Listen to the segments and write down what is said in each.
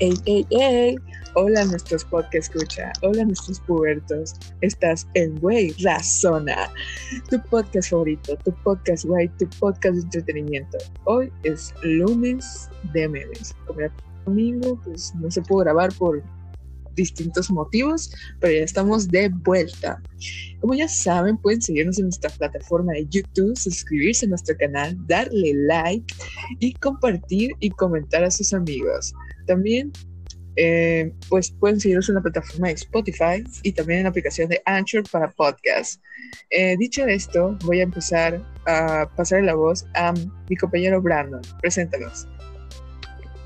Ey, ey, ey. Hola nuestros podcast escucha. Hola nuestros pubertos. Estás en Güey Razona. Tu podcast favorito, tu podcast güey, tu podcast de entretenimiento. Hoy es lunes de memes. Como era domingo, pues no se pudo grabar por distintos motivos, pero ya estamos de vuelta. Como ya saben, pueden seguirnos en nuestra plataforma de YouTube, suscribirse a nuestro canal, darle like y compartir y comentar a sus amigos. También eh, pues pueden seguirnos en la plataforma de Spotify y también en la aplicación de Anchor para podcast. Eh, dicho esto, voy a empezar a pasar la voz a mi compañero Brandon. Preséntanos.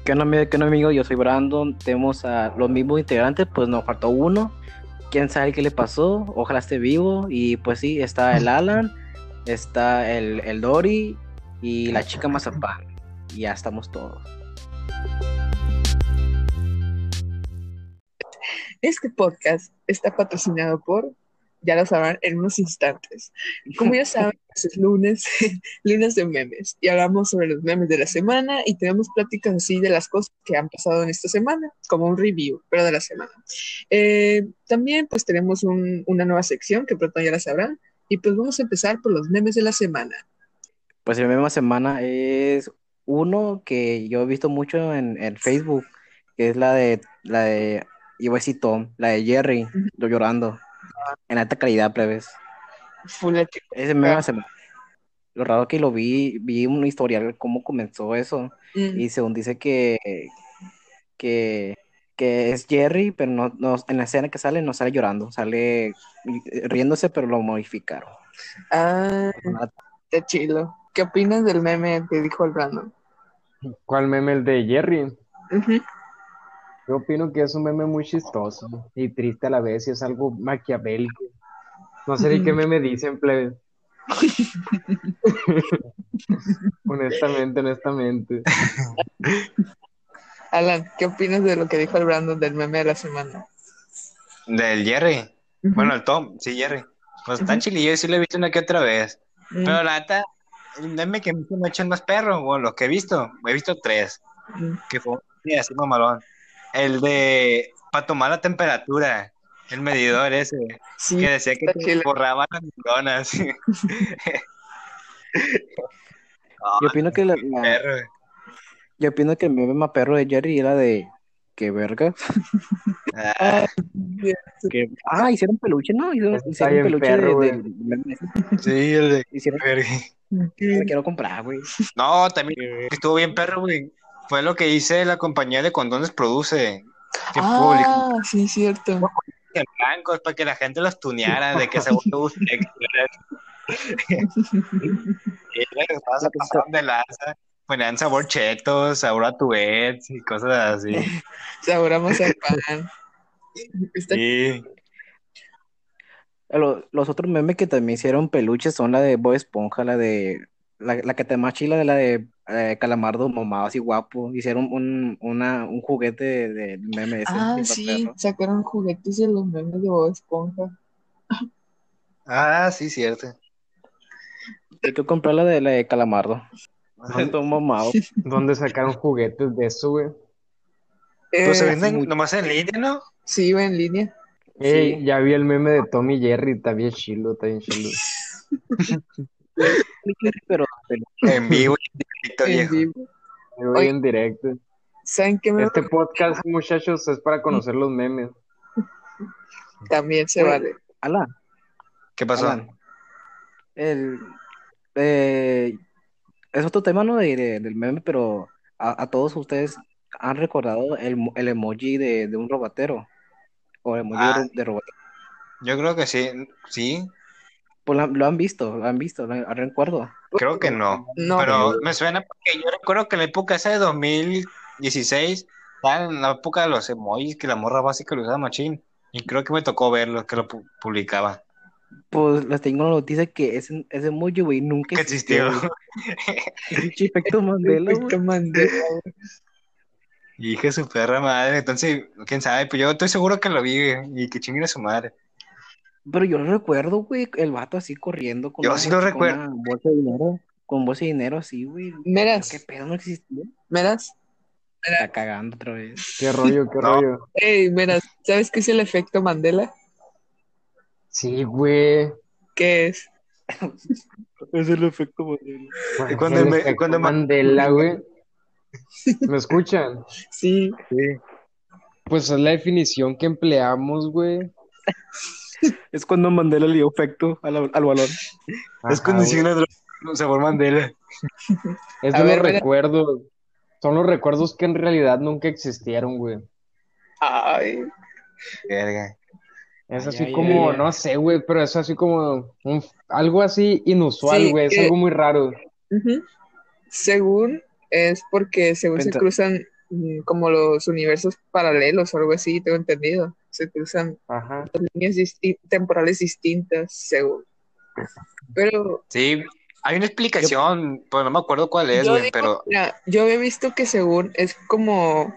¿Qué onda, ¿Qué onda, amigo? Yo soy Brandon. Tenemos a los mismos integrantes, pues nos faltó uno. ¿Quién sabe qué le pasó? Ojalá esté vivo. Y pues sí, está el Alan, está el, el Dory y la chica Mazapán. Y ya estamos todos. Este podcast está patrocinado por, ya lo sabrán en unos instantes. Como ya saben, es lunes, lunes de memes, y hablamos sobre los memes de la semana y tenemos pláticas así de las cosas que han pasado en esta semana, como un review, pero de la semana. Eh, también pues tenemos una nueva sección que pronto ya la sabrán, y pues vamos a empezar por los memes de la semana. Pues el meme de la semana es uno que yo he visto mucho en, en Facebook, que es la de la de y voy a Tom, la de Jerry, yo llorando. En alta calidad, plebes. Ese me hace. Lo raro que lo vi, vi un historial cómo comenzó eso. Mm. Y según dice que, que, que es Jerry, pero no, no, en la escena que sale no sale llorando, sale riéndose, pero lo modificaron. Ah, qué chido. ¿Qué opinas del meme que dijo el Brandon? ¿Cuál meme? El de Jerry. Yo opino que es un meme muy chistoso y triste a la vez y es algo maquiavélico. No sé ni qué meme dicen, plebe. honestamente, honestamente. Alan, ¿qué opinas de lo que dijo el Brandon del meme de la semana? Del Jerry. Bueno, el Tom, sí, Jerry. Pues está chilillo, sí lo he visto una que otra vez. Mm. Pero la neta, el meme que me ha hecho más perro, bueno, lo que he visto, he visto tres. Que fue así mamalón. El de para tomar la temperatura, el medidor ese, que decía que te borraba las neuronas. yo opino que la, yo opino que el meme más perro de Jerry era de que verga. Ah, ah, hicieron peluche, ¿no? Hicieron, hicieron peluche perro, de, Sí, el de hicieron verga. Me quiero comprar, güey. No, también estuvo bien perro, güey fue lo que hice la compañía de condones produce. ah, sí, cierto. En blancos para que la gente los tuneara de que se guste. y pasaron de lanza. Ponían sabor chetos, sabor a tuets y cosas así. sabor a mazapán. Sí. Los, los, otros memes que también hicieron peluches son la de Bob Esponja, la de la, la que te más chila de la de eh, Calamardo mamado así guapo. Hicieron un, una, un juguete de, memes. Ah, sí, sacaron juguetes de los memes de Bob Esponja. Ah, sí, cierto. Hay que comprar la de la de Calamardo. Todo mamado. ¿Dónde sacaron juguetes de eso, güey? pues se eh, venden nomás en línea, ¿no? Sí, en línea. sí. ya vi el meme de Tommy Jerry, está bien chilo, está bien chilo. pero, en vivo en vivo. en directo. ¿Saben qué me Este podcast, muchachos, es para conocer los memes. También se vale. Alan. ¿Qué pasó? El, eh, es otro tema, ¿no? De, del meme, pero a, todos ustedes han recordado el, el emoji de, de, un robotero. O el emoji ah. de robotero. Yo creo que sí, sí. Pues lo, han visto, lo han visto, lo recuerdo. Creo que no, pero me suena porque yo recuerdo que en la época esa de 2016, en la época de los emojis que la morra básica lo usaba machín, y creo que me tocó verlo, que lo publicaba. Pues les tengo una noticia que ese, ese emoji, güey, nunca existió. existió. efecto Mandela, efecto Mandela, Hija su perra madre, entonces, quién sabe, pues yo estoy seguro que lo vi y que chingue a su madre. Pero yo lo recuerdo, güey, el vato así corriendo con, yo sí lo recuerdo. bolsa de dinero, con bolsa de dinero así, güey. Meras. ¿Qué pedo no existía? Meras. Está cagando otra vez. Qué rollo, qué No. rollo. Ey, mira, ¿sabes qué es el efecto Mandela? Sí, güey. ¿Qué es? Es el efecto. Güey, cuando el me- efecto cuando Mandela, güey. ¿Me escuchan? Sí, Pues es la definición que empleamos, güey. Es cuando Mandela le dio efecto al, al balón. Es Ajá, hicieron una droga, sabor Mandela. Es A de ver, los mira. recuerdos. Son los recuerdos que en realidad nunca existieron, güey. ay, Verga. Es Ay, así ay, como, ay. no sé, güey, pero es así como un- algo así inusual, Sí, güey. Es que- algo muy raro. Según es porque según se cruzan mm, como los universos paralelos o algo así, tengo entendido. Se cruzan Ajá. líneas disti- temporales distintas, según. Pero Sí, hay una explicación, pues no me acuerdo cuál es, yo güey, digo, pero mira, yo había visto que según es como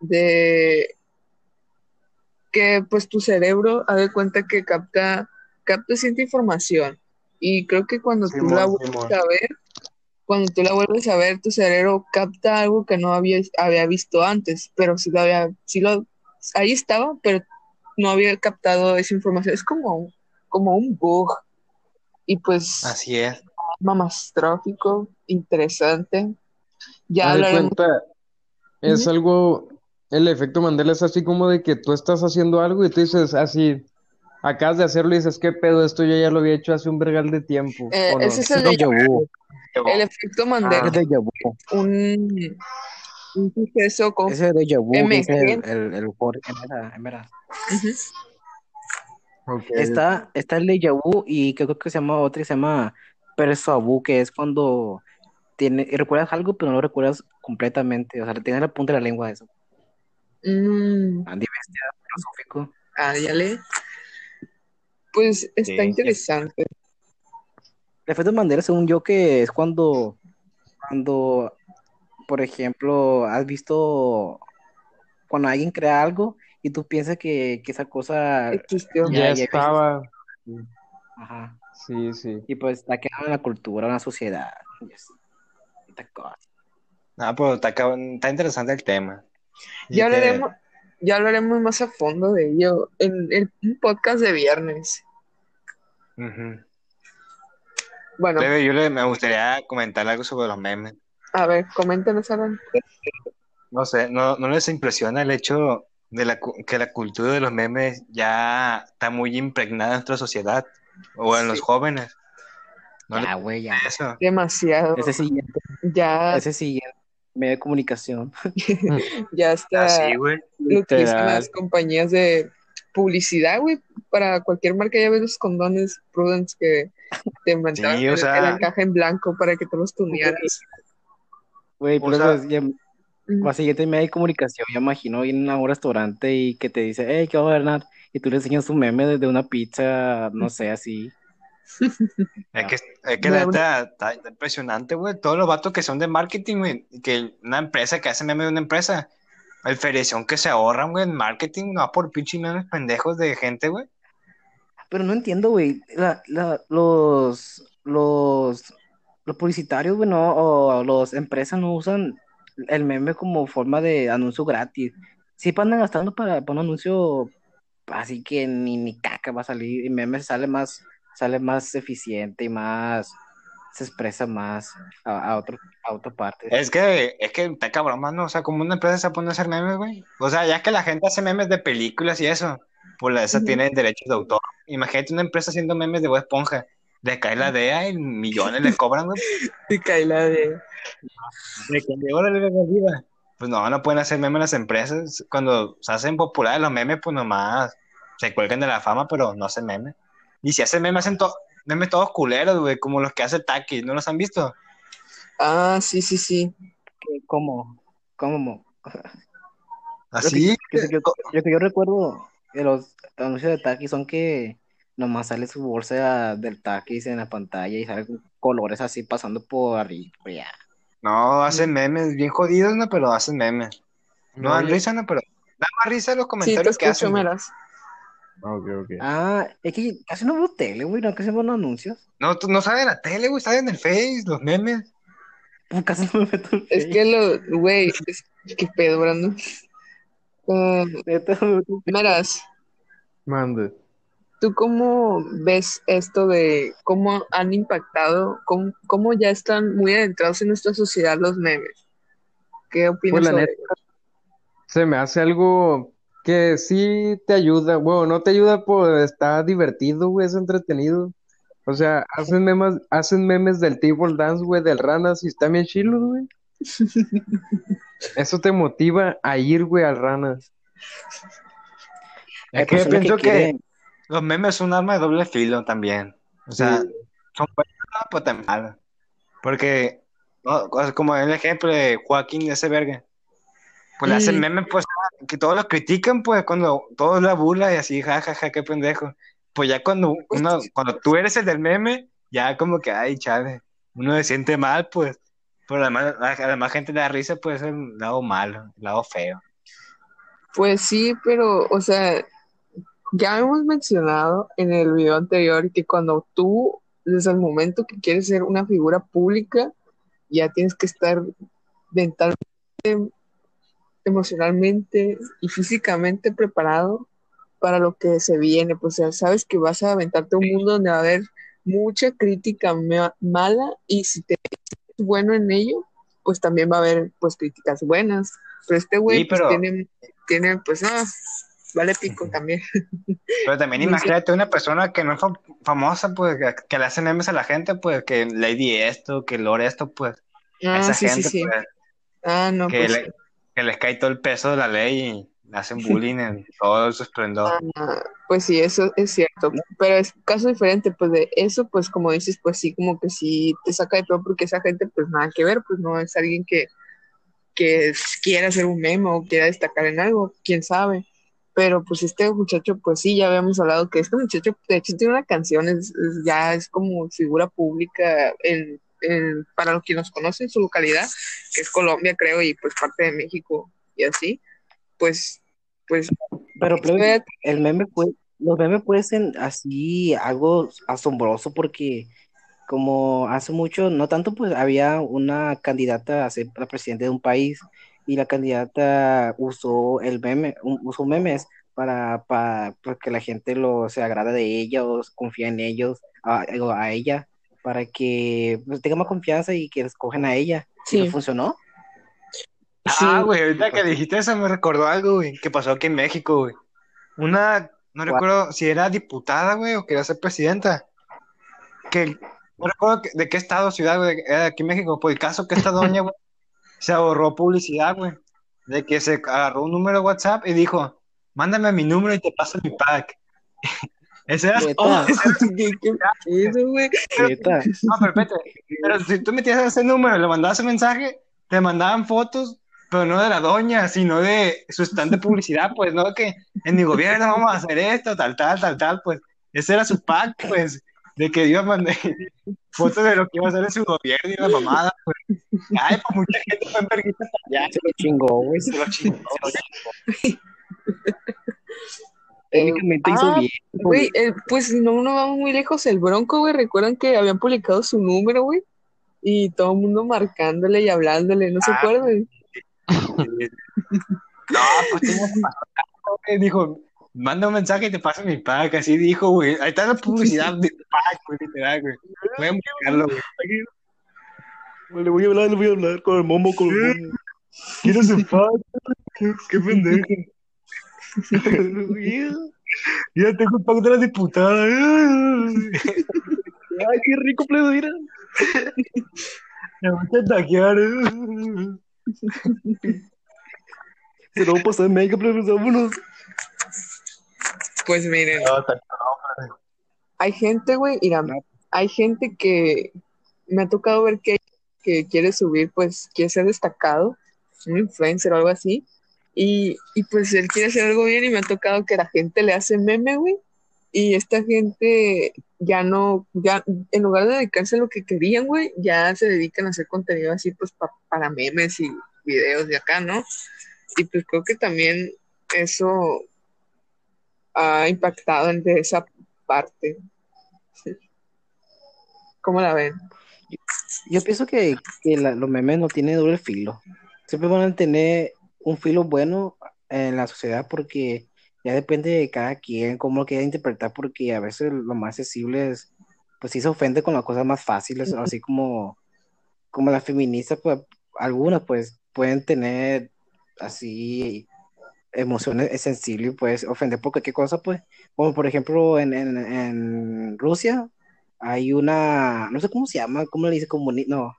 de que pues tu cerebro ha de cuenta que capta, capta cierta información. Y creo que cuando tú la vuelves a ver, cuando tú la vuelves a ver, tu cerebro capta algo que no había, había visto antes, pero sí lo había, sí lo, ahí estaba, pero no había captado esa información. Es como, como un bug. Y pues así es. mamastrófico, interesante. Ya hablaremos. cuenta, es algo, el efecto Mandela es así como de que tú estás haciendo algo y tú dices así, acabas de hacerlo y dices, ¿qué pedo? Esto yo ya lo había hecho hace un vergal de tiempo. Eh, ese es el, el efecto Mandela, vu. un, un suceso con... Ese vu, que es el, el, el, for- en verdad. Está, está el déjà vu y creo que se llama otro que se llama perso vu, que es cuando tiene, recuerdas algo pero no lo recuerdas completamente, o sea, tienes la punta de la lengua de eso. Mm, Andy Bestia, filosófico. ah, ya le. Pues está Sí. interesante. El efecto Mandela, según yo, que es cuando, cuando, por ejemplo, has visto cuando alguien crea algo y tú piensas que, que esa cosa, Existió. ya, ya- ya- estaba, ajá, sí, sí. y pues está quedando en la cultura, en la sociedad. No, pero está, está interesante el tema. Ya que- hablaremos, ya hablaremos más a fondo de ello en, en un podcast de viernes. Bueno, yo le, me gustaría comentar algo sobre los memes. A ver, coméntanos, Alan. No sé, ¿no, no les impresiona el hecho de la, que la cultura de los memes ya está muy impregnada en nuestra sociedad o en los jóvenes? ¿No Ya, güey, ya. eso? Demasiado. Ese siguiente, Ya, ese siguiente medio de comunicación. ya está. Así, güey. utilizan Literal. las compañías de publicidad, güey, para cualquier marca. Ya ves los condones Prudence que te mandaban Sí, o el- sea- la caja en blanco para que tú los tunearas. Güey, pero sea- pues, ya, más siguiente medio de comunicación, yo imagino ir a un restaurante y que te dice, hey, ¿qué va a Bernard? Y tú le enseñas un meme de de una pizza, no sé, así. Es que, es que la neta está, está impresionante, güey. Todos los vatos que son de marketing, güey. Que una empresa que hace memes de una empresa. El feriación que se ahorran, güey, en marketing, no por pinche memes pendejos de gente, güey. Pero no entiendo, güey. La, la, los, los, los publicitarios, güey, no, o las empresas no usan el meme como forma de anuncio gratis. Sí andan gastando para, para un anuncio así que ni, ni caca va a salir. Y meme sale más, sale más eficiente y más, se expresa más a, a otro, a otra parte. Es que, es que está cabrón, mano. O sea, como una empresa se pone a hacer memes, güey. O sea, ya que la gente hace memes de películas y eso, pues la esa tiene derechos de autor. Imagínate una empresa haciendo memes de Bob Esponja. Le cae la DEA y millones le cobran, güey. Y cae la de. De que de órale, de arriba. Pues no, no pueden hacer memes las empresas. Cuando se hacen populares los memes, pues nomás se cuelgan de la fama, pero no hacen memes. Y si hacen memes, hacen to- memes todos culeros, güey, como los que hace Taki. ¿No los han visto? Ah, sí, sí, sí. ¿Cómo? ¿Cómo? Así. Lo que, que yo recuerdo de los anuncios de Takis son que nomás sale su bolsa del Takis en la pantalla y salen colores así pasando por arriba. ya. No, hacen memes bien jodidos, ¿no? Pero hacen memes. No dan risa, ¿no? Pero da más risa los Sí, te comentarios que hacen. güey. Meras. Ok, ok. Ah, es que casi no veo tele, güey, no casi no veo anuncios. No, tú no sabes la tele, güey, salen en el Face, los memes. Casi no me meto en Es que lo, güey, es que pedo, Brandon. En Meras, Mande. ¿Tú cómo ves esto de cómo han impactado, cómo, cómo ya están muy adentrados en nuestra sociedad los memes? ¿Qué opinas Pues la sobre neta, se me hace algo que sí te ayuda. Bueno, no te ayuda, pues está divertido, güey, es entretenido. O sea, hacen memes, hacen memes del table dance, güey, del ranas y están bien chilos, güey. Eso te motiva a ir, güey, al ranas. Es que que quieren- los memes son un arma de doble filo también. O sea, Sí. son buenas, pero también malas. Porque, no, como el ejemplo de Joaquín de ese verga. Pues le hacen Mm. memes, pues, que todos lo critican, pues, cuando todos la burla y así, jajaja, qué pendejo. Pues ya cuando uno, cuando tú eres el del meme, ya como que, ay, chale, uno se siente mal, pues. Pero además, a la más gente le da risa, pues, es el lado malo, el lado feo. Pues sí, pero, o sea, ya hemos mencionado en el video anterior que cuando tú, desde el momento que quieres ser una figura pública, ya tienes que estar mentalmente, emocionalmente y físicamente preparado para lo que se viene. Pues ya sabes que vas a aventarte a un mundo donde va a haber mucha crítica ma- mala y si te es bueno en ello, pues también va a haber pues críticas buenas. Pero este güey Sí, pues, tiene, tiene, pues no, vale pico también. Pero también imagínate una persona que no es fam- famosa, pues, que, que le hace memes a la gente, pues, que Lady esto, que Lore esto, pues, Ah, esa sí, gente, sí. pues, Ah, no, que, pues le- que les cae todo el peso de la ley y hacen bullying en todo su esplendor. Ah, pues sí, eso es cierto, pero es un caso diferente, pues de eso, pues como dices, pues sí, como que sí te saca de todo porque esa gente, pues nada que ver, pues no es alguien que, que quiera hacer un meme o quiera destacar en algo, quién sabe. Pero pues este muchacho, pues sí, ya habíamos hablado que este muchacho, de hecho, tiene una canción, es, es- ya es como figura pública en, en- para los que nos conocen su localidad, que es Colombia, creo, y pues parte de México y así, pues, pues, Pero, plebe, espérate, el meme puede, los memes pueden así algo asombroso porque como hace mucho, no tanto, pues había una candidata a ser la presidenta de un país y la candidata usó el meme, usó memes para, para, para que la gente lo se agrada de ellos, confía en ellos, a, a ella, para que pues, tenga más confianza y que escogen a ella. Sí. ¿Y no funcionó? Ah, sí, güey, ahorita que dijiste eso me recordó algo, güey, que pasó aquí en México, güey. Una, no ¿Cuál? recuerdo si era diputada, güey, o quería ser presidenta. Que, no recuerdo que- de qué estado, ciudad, güey, era de aquí en México. Por el caso que esta doña, güey, se ahorró publicidad, güey. De que se agarró un número de WhatsApp y dijo, mándame mi número y te paso mi pack. Ese era, oh, ¿Qué, qué pedo, güey? No, pero. Pero si tú metías ese número y le mandabas un mensaje, te mandaban fotos, pero no de la doña, sino de su stand de publicidad, pues, ¿no? Que en mi gobierno vamos a hacer esto, tal, tal, tal, tal, pues. Ese era su pack, pues, de que iba a mandar fotos de lo que iba a hacer en su gobierno y la mamada, pues. Ay, pues mucha gente fue en vergüenza para allá, Se lo chingó, güey. se lo chingó. Técnicamente hizo ah, bien. Güey, eh, pues no, no vamos muy lejos. El Bronco, güey, recuerdan que habían publicado su número, güey. Y todo el mundo marcándole y hablándole, ¿no se Ah. acuerdan? No, pues güey. Dijo, manda un mensaje y te paso mi pack, así dijo, güey. Ahí está la publicidad de pack, güey, literal, güey. Voy a buscarlo, güey. Le voy a hablar, le voy a hablar con el momo, con el momo. Quiero su pack, qué pendejo. Ya tengo el pack de la diputada. Ay, qué rico, plebe, mira. Me voy a taquear. Se lo voy a pasar mega, plebe, vámonos. Pues miren, hay gente, güey, mira, hay gente que me ha tocado ver que, que quiere subir, pues quiere ser destacado, un influencer o algo así, y, y pues él quiere hacer algo bien y me ha tocado que la gente le hace meme, güey, y esta gente ya no, ya en lugar de dedicarse a lo que querían, güey, ya se dedican a hacer contenido así, pues pa- para memes y videos de acá, ¿no? Y pues creo que también eso ha impactado en de esa parte. ¿Cómo la ven? Yo pienso que, que la- los memes no tienen doble filo. Siempre van a tener un filo bueno en la sociedad porque ya depende de cada quien cómo lo quiera interpretar, porque a veces lo más accesible es, pues sí se ofende con las cosas más fáciles, así como, como las feministas, pues algunas pues pueden tener así emociones sensibles y puedes ofender por cualquier cosa, pues, como por ejemplo en, en, en Rusia hay una, no sé cómo se llama, cómo le dice, comuni no,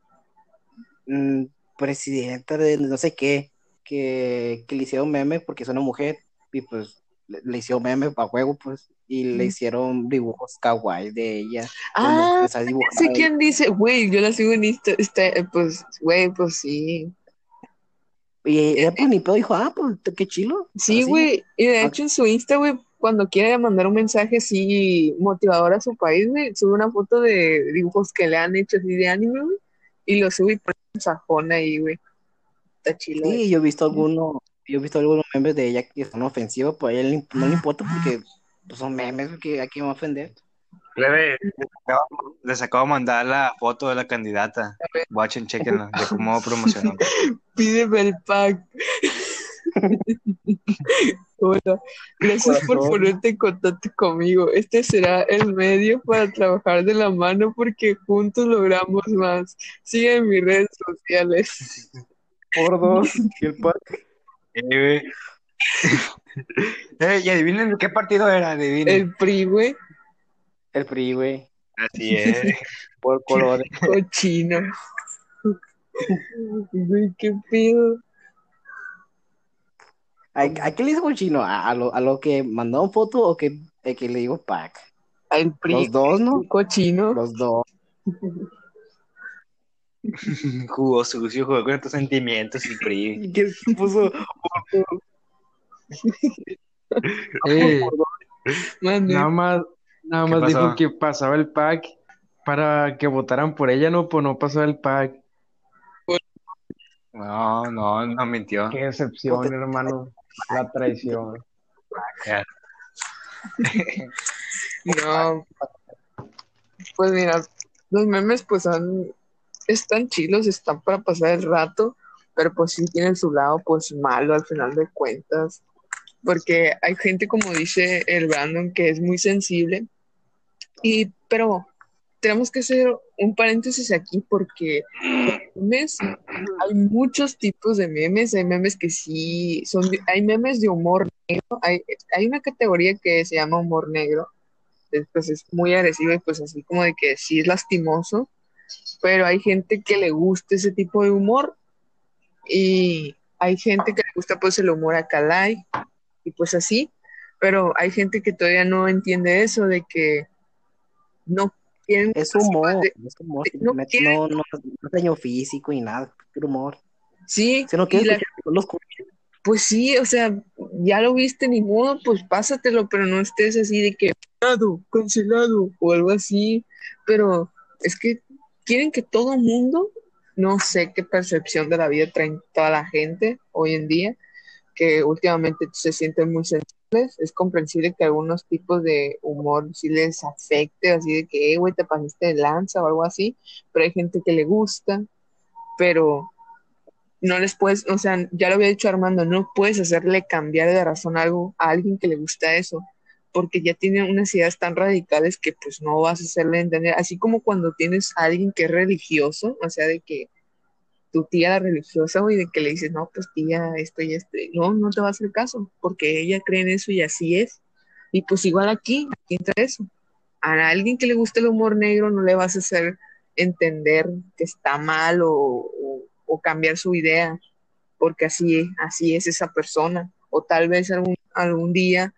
mm, presidenta de no sé qué, que, que le hicieron meme porque es una mujer y pues le, le hicieron meme a juego, pues, y le hicieron dibujos kawaii de ella. Ah, está sé quién dice, güey, yo la sigo en Insta, está, pues, güey, pues sí. Y ella pues ni pedo dijo, ah, pues qué chilo. Sí, güey, y de Ah. hecho en su Insta, güey, cuando quiere mandar un mensaje así motivador a su país, güey, sube una foto de dibujos que le han hecho así de anime, güey, y lo sube y pone un sajón ahí, güey. Está güey. Sí, yo he visto algunos, yo he visto algunos memes de ella que son ofensivos, pues a ella le- no le importa porque pues, son memes que a quién va a ofender. Plebe, les acabo- de mandar la foto de la candidata. Watchen, chequenla, de cómo promocionó. Pídeme el pack. Hola, gracias por ponerte en contacto conmigo. Este será el medio para trabajar de la mano porque juntos logramos más. Sigue en mis redes sociales. Por dos, y el pack. Eh, güey. Eh, y adivinen qué partido era, adivinen. El PRI, güey, El PRI, güey, Así es. por colores. cochino. Güey, qué pedo. ¿A, a qué le dice cochino? ¿A, a lo, ¿A lo que mandó una foto o que, el que le digo pack? El PRI, Los dos, ¿no? cochino. Los dos. Jugó sucio, jugó con tus sentimientos y PRI. ¿Qué puso? Eh, Mande. nada más, nada ¿Qué más pasó? dijo que pasaba el pack para que votaran por ella, no, pues no pasó el pack. No, no, no mintió. Qué decepción, hermano. La traición. No, pues mira, los memes pues son, están chilos, están para pasar el rato, pero pues sí tienen su lado pues malo al final de cuentas, porque hay gente como dice el Brandon que es muy sensible, y pero tenemos que hacer un paréntesis aquí porque memes, hay muchos tipos de memes, hay memes que sí son, hay memes de humor negro, hay, hay una categoría que se llama humor negro, es, pues es muy agresivo y pues así como de que sí es lastimoso, pero hay gente que le gusta ese tipo de humor y hay gente que le gusta pues el humor a Calai y pues así, pero hay gente que todavía no entiende eso de que no quieren Es humor, de- es humor. no No, no, no es daño físico y nada, es humor. sí, Si no quieres la- pues sí, o sea, ya lo viste ni modo, pues pásatelo, pero no estés así de que cancelado, cancelado o algo así, pero es que quieren que todo mundo, no sé qué percepción de la vida traen toda la gente hoy en día, que últimamente se sienten muy sensibles, es comprensible que algunos tipos de humor sí les afecte, así de que, "Eh, güey, te pasaste de lanza o algo así, pero hay gente que le gusta, pero no les puedes, o sea, ya lo había dicho Armando, no puedes hacerle cambiar de razón algo a alguien que le gusta eso, porque ya tiene unas ideas tan radicales que pues no vas a hacerle entender, así como cuando tienes a alguien que es religioso, o sea, de que tu tía religiosa, güey, de que le dices, no, pues tía, esto y esto, no, no te va a hacer caso, porque ella cree en eso y así es, y pues igual aquí, aquí entra eso, a alguien que le gusta el humor negro no le vas a hacer entender que está mal o, cambiar su idea, porque así, así es esa persona. O tal vez algún, algún día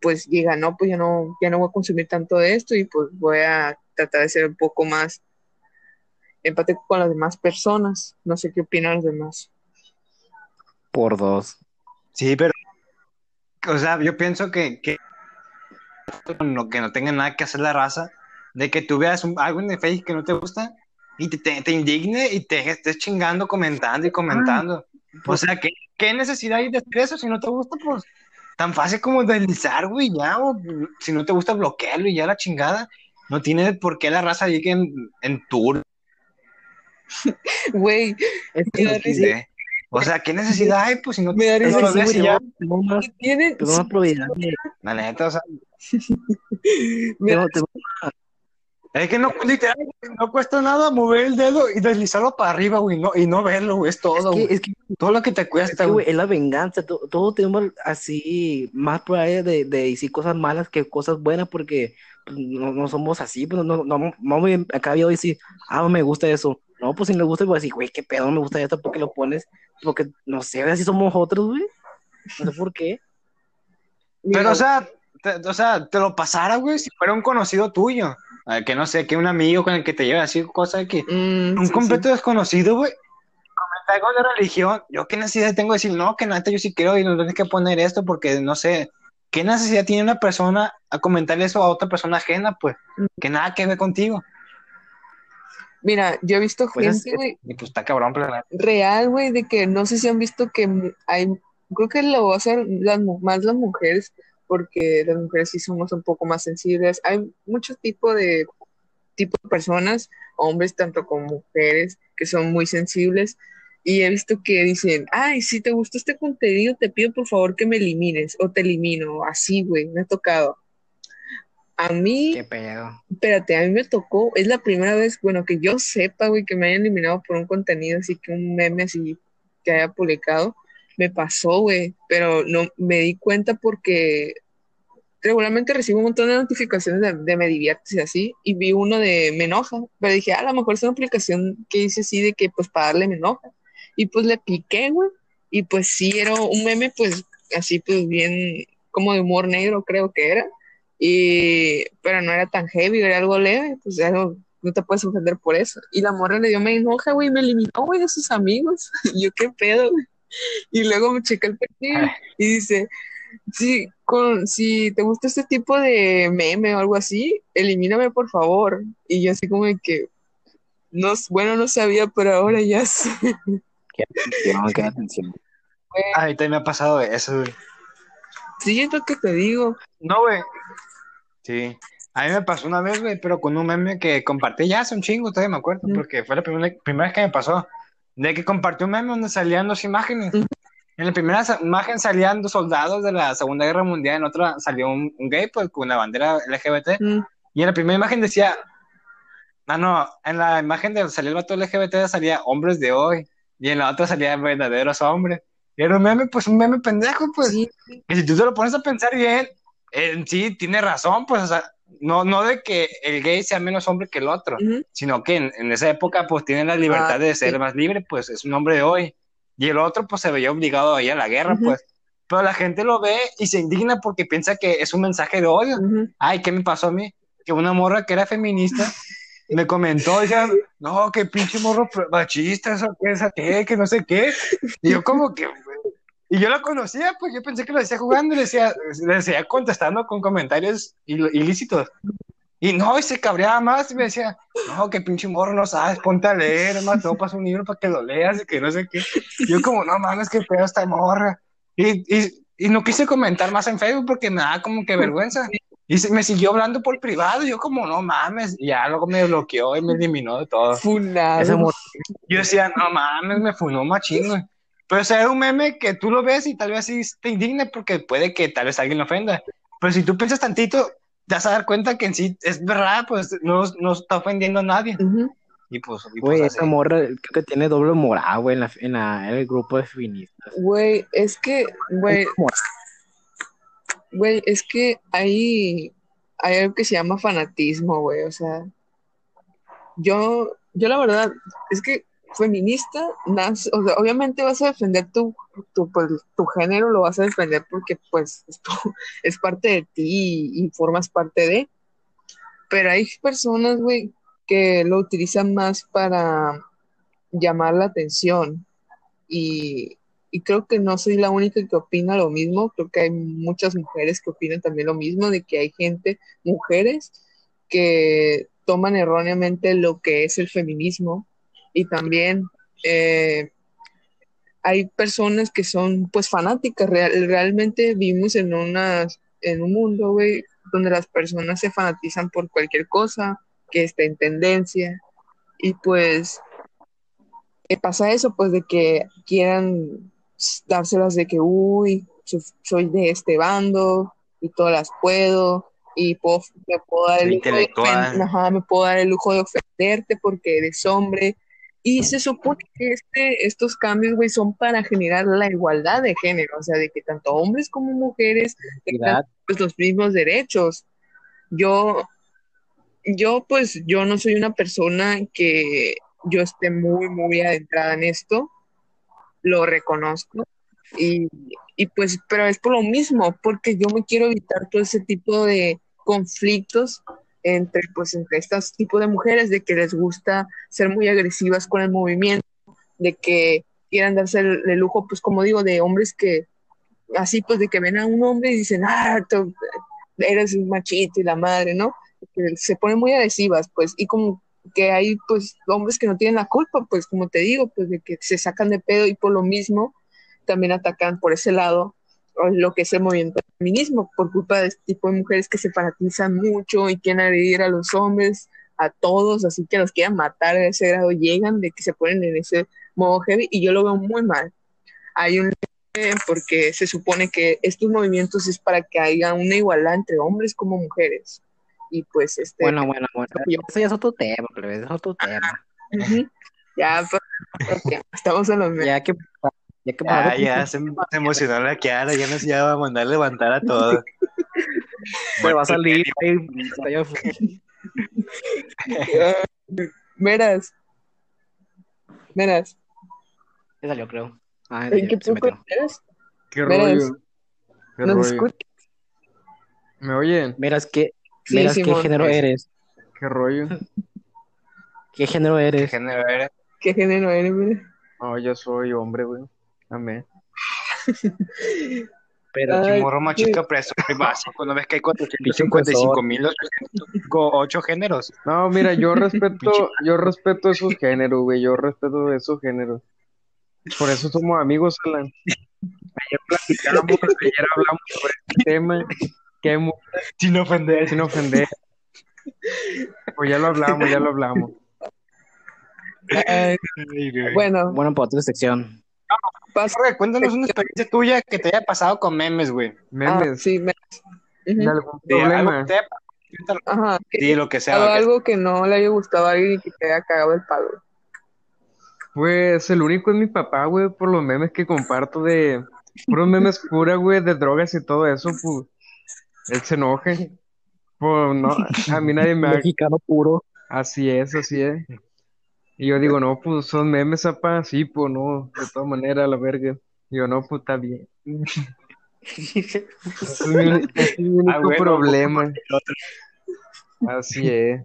pues llega, no, pues ya no, ya no voy a consumir tanto de esto y pues voy a tratar de ser un poco más empático con las demás personas. No sé qué opinan los demás. Por dos. Sí, pero, o sea, yo pienso que, que, no, que no tenga nada que hacer la raza, de que tú veas un- algo en el Facebook que no te gusta y te, te, te indigne y te estés chingando, comentando y comentando. o sea, ¿qué, ¿qué necesidad hay de hacer eso? Si no te gusta, pues tan fácil como deslizar, güey, ya, o si no te gusta, bloquearlo y ya la chingada. No tiene por qué la raza llegue en, en tour Güey, Es Me da que. Sí. O sea, ¿qué necesidad hay? Pues si no, Me da no lo ves ya. tengo- más, tienen. tengo más probabilidad de- La neta, o sea, tengo- tengo- es que no, literal, no cuesta nada mover el dedo y deslizarlo para arriba, güey, no, y no verlo, güey, es todo, es que, es que Todo lo que te Es cuesta, güey. es la venganza. to- Todos tenemos así más probabilidad de, de decir cosas malas que cosas buenas porque pues, no, no somos así. Pues, no, no, no, acá yo decir, ah, no me gusta eso. No, pues si me gusta, voy a decir, güey, qué pedo, me gusta esto porque lo pones. Porque no sé, así somos otros, güey. No sé por qué. mira, Pero, o sea, te, o sea, te lo pasara, güey, si fuera un conocido tuyo. Eh, Que no sé, que un amigo con el que te lleva así, cosas que. mm, Un sí, completo desconocido, güey. Comenta algo de religión. Yo, ¿qué necesidad tengo de decir, no, que neta, yo sí creo y no tienes que poner esto porque no sé. ¿Qué necesidad tiene una persona a comentarle eso a otra persona ajena, pues? Que nada que ver contigo. Mira, yo he visto Pues es- gente, güey, pues está cabrón, pero real, güey, de que no sé si han visto que hay, creo que lo va a hacer las, más las mujeres, porque las mujeres sí somos un poco más sensibles. Hay muchos tipos de, tipo de personas, hombres tanto como mujeres, que son muy sensibles. Y he visto que dicen, ay, si te gustó este contenido, te pido por favor que me elimines o te elimino. Así, güey, me ha tocado. A mí, Qué pedo. Espérate, a mí me tocó, es la primera vez, bueno, que yo sepa, güey, que me hayan eliminado por un contenido así que un meme así que haya publicado, me pasó, güey, pero no me di cuenta porque regularmente recibo un montón de notificaciones de, de me diviertes y así, y vi uno de me enoja, pero dije, "Ah, a lo mejor es una aplicación que hice así de que pues para darle me enoja, y pues le piqué, güey, y pues sí, era un meme pues así pues bien como de humor negro creo que era, y, pero no era tan heavy, era algo leve, pues algo, no te puedes ofender por eso. Y la morra le dio me enoja, güey, y me eliminó, güey, de sus amigos. Y yo, qué pedo, güey. Y luego me chequé el perfil y dice, si, con, si te gusta este tipo de meme o algo así, elimíname por favor. Y yo así como de que, no, bueno, no sabía, pero ahora ya sé. Qué atención, qué atención. Ay, también me ha pasado eso, güey. Sí, es lo que te digo. No, güey. Sí. A mí me pasó una vez, güey, pero con un meme que compartí ya hace un chingo, todavía me acuerdo, Mm. porque fue la primera, primera vez que me pasó. De que compartí un meme donde salían dos imágenes. Mm. En la primera imagen salían dos soldados de la Segunda Guerra Mundial, en otra salió un, un gay, pues, con una bandera LGBT. Mm, Y en la primera imagen decía, ah, no, en la imagen de salía el vato LGBT salía hombres de hoy, y en la otra salía verdaderos hombres. Y era un meme, pues un meme pendejo, pues. sí, Que si tú te lo pones a pensar bien, en sí tiene razón, pues, o sea, no, no de que el gay sea menos hombre que el otro, sino que en, en esa época, pues, tiene la libertad Ah, de ser sí. más libre, pues, es un hombre de hoy. Y el otro, pues, se veía obligado a ir a la guerra, pues. Pero la gente lo ve y se indigna porque piensa que es un mensaje de odio. Ay, ¿qué me pasó a mí? Que una morra que era feminista me comentó, decía, no, que pinche morro machista, eso qué, que no sé qué. Y yo como que, y yo la conocía, pues yo pensé que lo decía jugando y le decía, le decía contestando con comentarios il- ilícitos. Y no, y se cabreaba más y me decía, no, que pinche morro no sabes, ponte a leer, más pasar un libro para que lo leas y que no sé qué. Yo como, no mames, qué pedo esta morra. Y, y, y no quise comentar más en Facebook porque me da como que vergüenza. Y se- me siguió hablando por privado, y yo como, no mames, y ya luego me bloqueó y me eliminó de todo. Funado. Yo decía, no mames, me funó machín, güey. Pero o sea, un meme que tú lo ves y tal vez sí te indigne porque puede que tal vez alguien lo ofenda. Pero si tú piensas tantito, te vas a dar cuenta que en sí es verdad, pues no, no está ofendiendo a nadie. Y pues, y pues güey, así. esa morra creo que tiene doble moral, güey, en, la, en, la- en el grupo de feministas. Güey, es que, güey, Güey, es que hay, hay algo que se llama fanatismo, güey. O sea, yo, yo la verdad, es que feminista, obviamente vas a defender tu, pues, tu género, lo vas a defender porque pues es parte de ti y, y formas parte de. Pero hay personas, güey, que lo utilizan más para llamar la atención. Y, y creo que no soy la única que opina lo mismo, creo que hay muchas mujeres que opinan también lo mismo, de que hay gente, mujeres, que toman erróneamente lo que es el feminismo y también eh, hay personas que son pues fanáticas, real- realmente vivimos en, una, en un mundo, güey, donde las personas se fanatizan por cualquier cosa que esté en tendencia y pues eh, pasa eso, pues de que quieran dárselas de que, uy, so- soy de este bando y todas las puedo y puedo, me puedo dar el lujo de ajá, me puedo dar el lujo de ofenderte porque eres hombre. Y se supone que este, estos cambios, güey, son para generar la igualdad de género, o sea, de que tanto hombres como mujeres tengan pues, los mismos derechos. Yo, yo, pues, yo no soy una persona que yo esté muy, muy adentrada en esto, lo reconozco, y, y pues, pero es por lo mismo, porque yo me quiero evitar todo ese tipo de conflictos entre, pues, entre estos tipos de mujeres, de que les gusta ser muy agresivas con el movimiento, de que quieran darse el, lujo, pues, como digo, de hombres que, así, pues, de que ven a un hombre y dicen, ah, tú eres un machito y la madre, ¿no? Que se ponen muy agresivas, pues, y como que hay, pues, hombres que no tienen la culpa, pues, como te digo, pues, de que se sacan de pedo y por lo mismo también atacan por ese lado lo que es el movimiento feminismo, por culpa de este tipo de mujeres que se fanatizan mucho y quieren agredir a los hombres, a todos, así que los quieren matar a ese grado, llegan de que se ponen en ese modo heavy y yo lo veo muy mal. Hay un porque se supone que estos movimientos es para que haya una igualdad entre hombres como mujeres. Y pues este Bueno, bueno, bueno. Yo- Eso ya es otro tema, plebe, es otro tema. ujú, ya pues, estamos en los Ya que, ya que Ah, ya se, se emocionó la Kiara, ya nos ya va a mandar levantar a todos. me va a salir. Meras. Meras. ya salió, creo. Ah, ¿En qué se metió. ¿Qué rollo? ¿Qué ¿Nos rollo? ¿Me oyen? Miras qué, Sí, qué género eres. ¿Qué rollo? ¿Qué género ¿Qué eres? género eres? ¿Qué género eres, mira? No, yo soy hombre, güey. Amén. Pero Ay, Morro machito preso y básico. ¿No ves que hay Pinche 455 mil ocho géneros? No, mira, yo respeto, yo respeto esos géneros, güey. Yo respeto esos géneros. Por eso somos amigos, Alan. Ayer platicamos, ayer hablamos sobre este tema. Que Sin ofender. sin ofender. Pues ya lo hablamos, ya lo hablamos. Bueno, bueno, para otra sección. Pasa. Jorge, cuéntanos una experiencia tuya que te haya pasado con memes, güey. Ah, Memes, sí, memes. Ujú. de algún De algo problema. haya Ajá, que Sí, lo que sea. algo, lo que- algo que no le haya gustado a alguien y que te haya cagado el palo. Pues el único es mi papá, güey, por los memes que comparto de puros memes cura, güey, de drogas y todo eso, pues él se enoje. Pues no, a mí nadie me ha... Mexicano puro. Así es, así es. Y yo digo, no, pues son memes, apa, sí, pues no, de todas maneras, la verga. Y yo, no, pues está bien. Ese es mi, es mi único Ah, bueno, problema. Así es.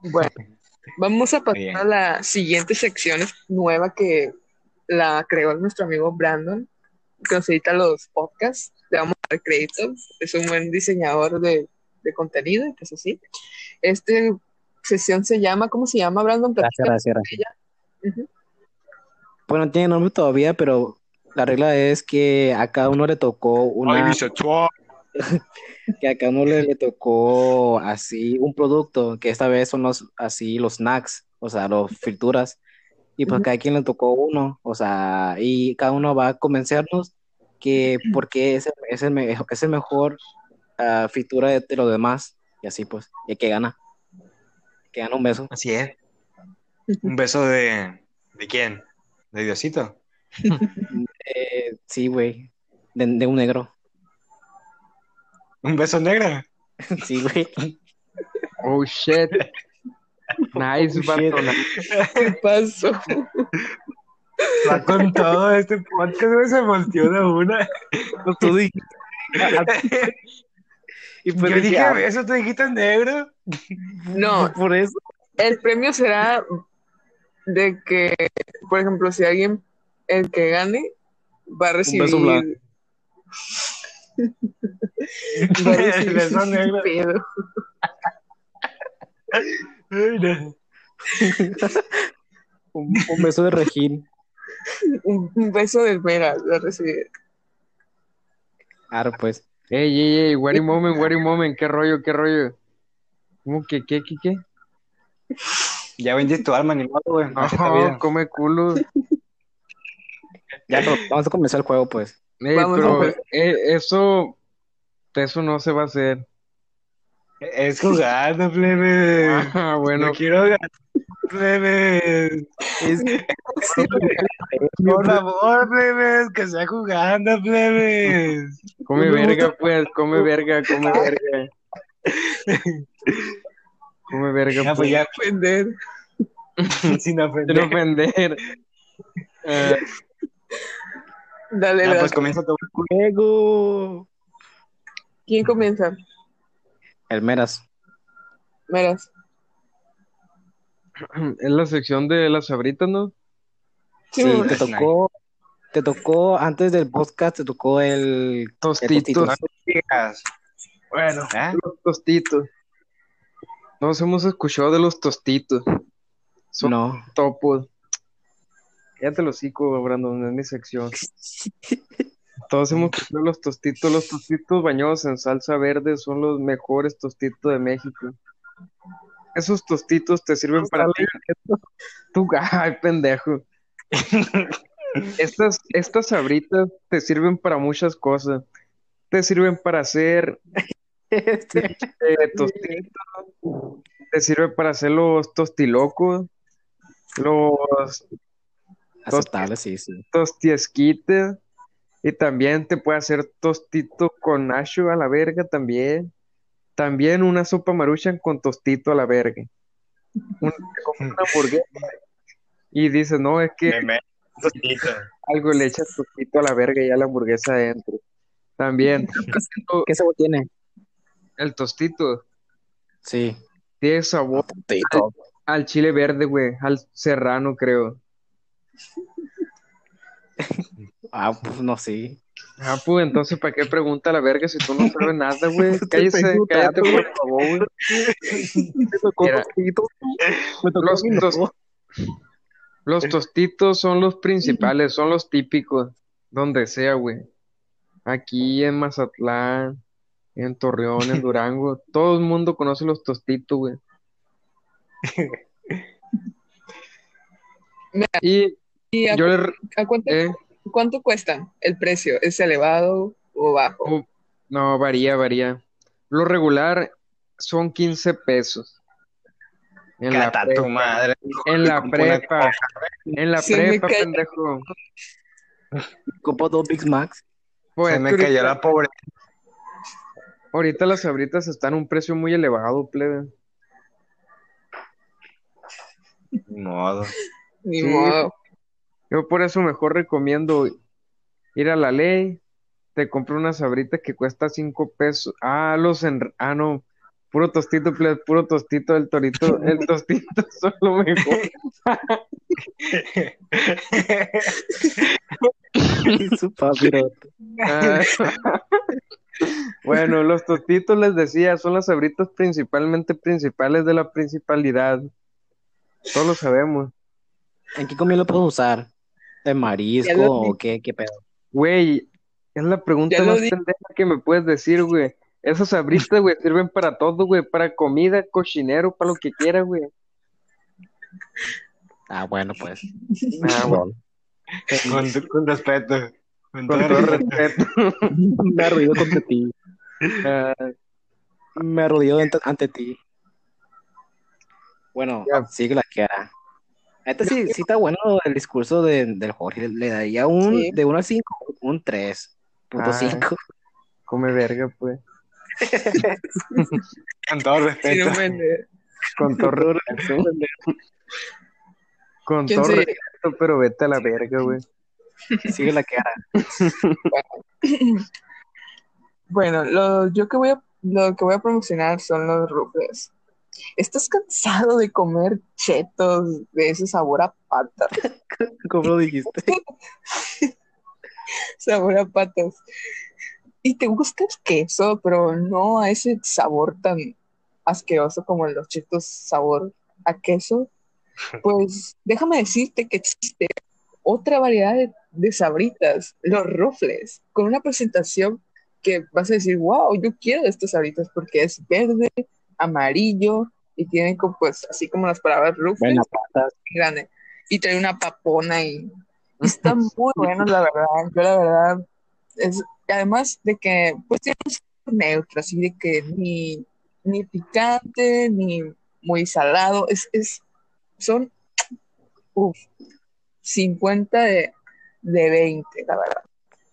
Bueno, vamos a pasar Bien. a la siguiente sección nueva que la creó nuestro amigo Brandon, que nos edita los podcasts. Le vamos a dar crédito. Es un buen diseñador de, de contenido, pues así. Esta sesión se llama, ¿cómo se llama, Brandon? Gracias, gracias. Bueno, no tiene nombre todavía, pero la regla es que a cada uno le tocó una, que a cada uno le, le tocó así un producto, que esta vez son los así los snacks, o sea, los frituras, y pues cada quien le tocó uno, o sea, y cada uno va a convencernos que porque es el, es el, me- es el mejor fritura de, de los demás, y así pues, y que gana, que gana un beso. Así es. Un beso de. ¿De quién? ¿De Diosito? Eh, sí, güey, de, de un negro, ¿Un beso negro? sí, güey. Oh shit. Nice, Oh, shit. ¿Qué pasó? Va con todo este podcast, güey, se volteó de una. Tú dijiste. Y pues Yo dije, dije, ¿eso te dijiste negro? No, por eso. el premio será de que, por ejemplo, si alguien, el que gane, va a recibir. beso blanco. va a El recibir beso un negro. pedo. Un, un beso de Regín. Un, un beso del Mera va a recibir. Claro, pues. Ey, ey, ey, wait a moment, wait a moment, qué rollo, qué rollo. ¿Cómo que, qué, qué, qué? Ya vendiste tu alma, ni modo, güey. No, come culo. Ya, pero vamos a comenzar el juego, pues. Vamos, pero vamos. eh, eso, eso no se va a hacer. Es jugando, plebe. Ah, bueno, No quiero ganar, plebe. Es- Por favor, plebes, que sea jugando, plebes. come verga, pues, come verga, come verga. Come verga, Ya, pues pues, ya, Vender. sin sin ofender. ofender. Eh, Dale, Ya, dale. pues comienza tu Juego. ¿Quién comienza? El Meras. Meras. es la sección de las sabritas, ¿no? Sí, te tocó, te tocó antes del podcast, te tocó el Tostitos. El. Bueno, ¿Eh? los tostitos. Nos hemos escuchado de los tostitos. Son No. topos. Cállate los hocico, Brandon, es mi sección. Todos hemos escuchado los tostitos. Los tostitos bañados en salsa verde son los mejores tostitos de México. Esos tostitos te sirven para ti. Tú, ay, pendejo. Estas, estas sabritas te sirven para muchas cosas. Te sirven para hacer Este, eh, tostitos, te sirve para hacer los tostilocos, los aceptable, sí, sí. tostiesquites, y también te puede hacer tostito con nacho a la verga también. También una sopa maruchan con tostito a la verga. Un- te compras una hamburguesa y dices, no, es que Me algo le echas tostito a la verga y ya la hamburguesa adentro. También ¿Qué sabor tiene? el tostito Sí. tiene sabor Tostito. al chile verde, güey, al serrano, creo. Ah, pues no, sí. Ah, pues entonces, ¿para qué pregunta la verga si tú no sabes nada, güey? Cállese, cállate, güey. por favor, güey. Me tocó tostito. Me tocó los, tos- tostitos son los principales, son los típicos, donde sea, güey. Aquí en Mazatlán, en Torreón, en Durango, todo el mundo conoce los tostitos, güey. Y ¿Y a, yo le... a cuánto, eh, cuánto cuestan el precio? ¿Es elevado o bajo? oh, no, varía, varía. Lo regular son 15 pesos. En la Cata tu prepa. madre. En la prepa. En la prepa, pendejo. Copo dos Big Macs. Pues Se me que cayó ahorita, la pobre. ahorita las sabritas están a un precio muy elevado, plebe. Ni modo. Ni Sí. modo. Yo por eso mejor recomiendo ir a la ley, te compro una sabrita que cuesta 5 pesos. Ah, los en... Ah, no. Puro tostito, puro tostito del torito. El tostito son lo mejor. Y su papirote. Ah. Bueno, los tostitos les decía, son las sabritas principalmente principales de la principalidad. Todos lo sabemos. ¿En qué comida lo puedo usar? ¿De marisco o qué, qué pedo? Güey, es la pregunta más pendeja que me puedes decir, güey. Esas sabritas, güey, sirven para todo, güey, para comida, cochinero, para lo que quieras, güey. Ah, bueno, pues. Ah, bueno, Con, con respeto. Con con todo respeto. Me arrodillo contra ti. Ah, Me arrodillo ante, ante ti. Bueno, Ya. sigue la que era. Este sí, sí está bueno el discurso de, del Jorge. Le daría un, Sí. de 1 al 5, un 3.5. come verga, pues. Con todo respeto. Con todo respeto. Con ¿Quién todo respeto, pero vete a la verga, güey. Sigue la era. Bueno, lo, yo que voy a, lo que voy a promocionar son los rufles. ¿Estás cansado de comer chetos de ese sabor a pata? ¿Cómo lo dijiste? sabor a patas. Y te gusta el queso, pero no a ese sabor tan asqueroso como los chetos sabor a queso. Pues déjame decirte que existe otra variedad de, de sabritas, los rufles, con una presentación que vas a decir, wow, yo quiero estos sabritas porque es verde, amarillo y tiene como, pues así como las palabras rufles, grande. Y trae una papona y está muy bueno, la verdad. Yo la verdad, es, además de que pues tiene un neutro, así de que ni, ni picante, ni muy salado, es, es, son, uf, 50 de, de 20, la verdad.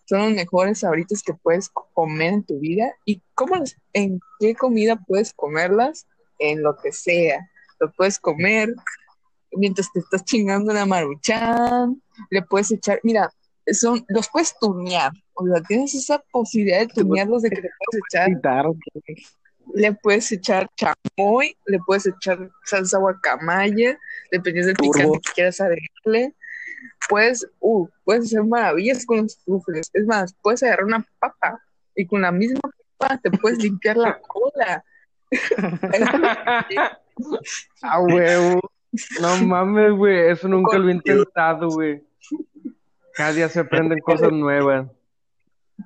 Son los mejores sabritos que puedes comer en tu vida. ¿Y cómo, en qué comida puedes comerlas? En lo que sea. Lo puedes comer mientras te estás chingando una maruchan, le puedes echar, mira, son, los puedes tunear, o sea, tienes esa posibilidad de tunearlos de que le puedes echar, le puedes echar chamoy, le puedes echar salsa guacamaya, dependiendo del picante que quieras agregarle, puedes, uh, puedes hacer maravillas con los rufles, es más, puedes agarrar una papa y con la misma papa te puedes limpiar la cola. Ah, huevo. No mames, güey. Eso nunca lo he intentado, güey. Cada día se aprenden cosas nuevas.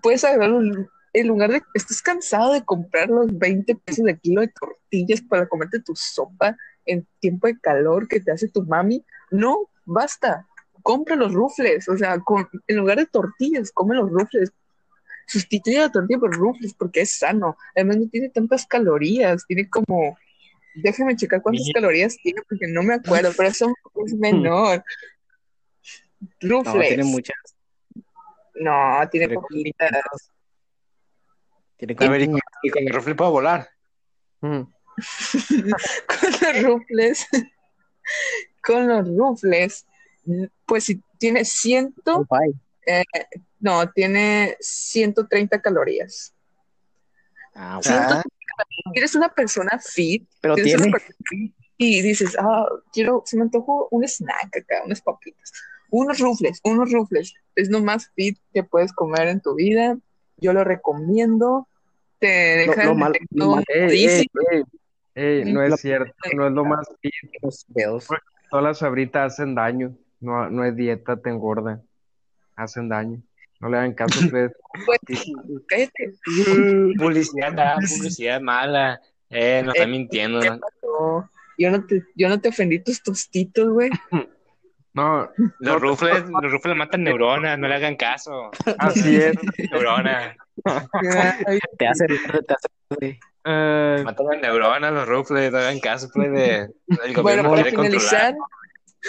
puedes agarrar un- en lugar de estás cansado de comprar los 20 pesos de kilo de tortillas para comerte tu sopa en tiempo de calor que te hace tu mami, no, basta, compra los rufles, o sea, con- en lugar de tortillas, come los rufles, sustituye la tortilla por rufles porque es sano, además no tiene tantas calorías, tiene como, déjame checar cuántas calorías tiene porque no me acuerdo, pero eso es menor. No, Rufles. tiene muchas. No, tiene poquitas. Tiene como- y con el rufle puedo volar. Mm. con los rufles, con los rufles, pues si tiene ciento, Ay. no, tiene 130 calorías. Ah, Ciento- Ah, Si eres una persona fit, pero tiene. persona fit y dices, ah, quiero, se me antojó un snack acá, unas papitas, unos rufles, unos rufles, es lo más fit que puedes comer en tu vida, yo lo recomiendo, te deja lo efecto lo. Ey, no es cierto. No es lo más fit. Los dedos. Todas las sabritas hacen daño. No, no es dieta, te engorda. Hacen daño. No le hagan caso a ustedes. Cállate. publicidad, da, publicidad mala. Eh, nos están mintiendo. ¿Qué ¿no? pasó? Yo no te, yo no te ofendí tus tostitos, güey. No, Los rufles, los rufles matan neuronas, no le hagan caso. así es. Neuronas. Te hace, te hace Eh, Matan neuronas, los rufles, no hagan caso, pues, de, el Bueno, gobierno para quiere controlar.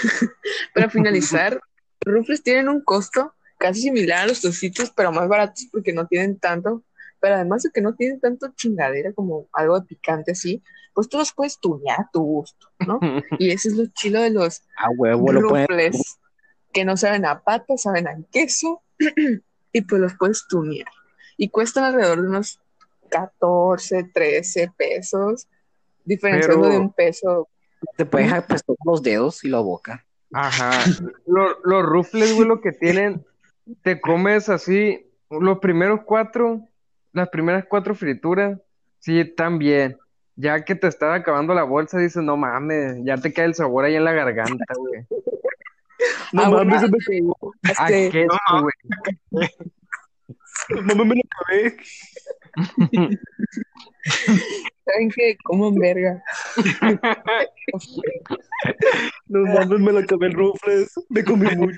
para finalizar, los rufles tienen un costo casi similar a los tostitos, pero más baratos porque no tienen tanto, pero además de que no tienen tanto chingadera como algo de picante así, pues tú los puedes tunear a tu gusto, ¿no? Y ese es lo chilo de los a huevo, lo pueden. rufles, que no saben a pata, saben a queso, y pues los puedes tunear. Y cuestan alrededor de unos 14, 13 pesos, diferenciando Pero- de un peso. Te puedes apestar los dedos y la boca. Ajá. Lo- los rufles, güey, lo que tienen, te comes así, los primeros cuatro, las primeras cuatro frituras, sí, están bien. Ya que te está acabando la bolsa, dices, no mames, ya te cae el sabor ahí en la garganta, güey. No Ah, mames, bueno. se me pegó. A Este, queso, güey. No mames, me lo acabé. ¿Saben qué? Coman verga. No mames, me lo acabé el rufles. Me comí mucho.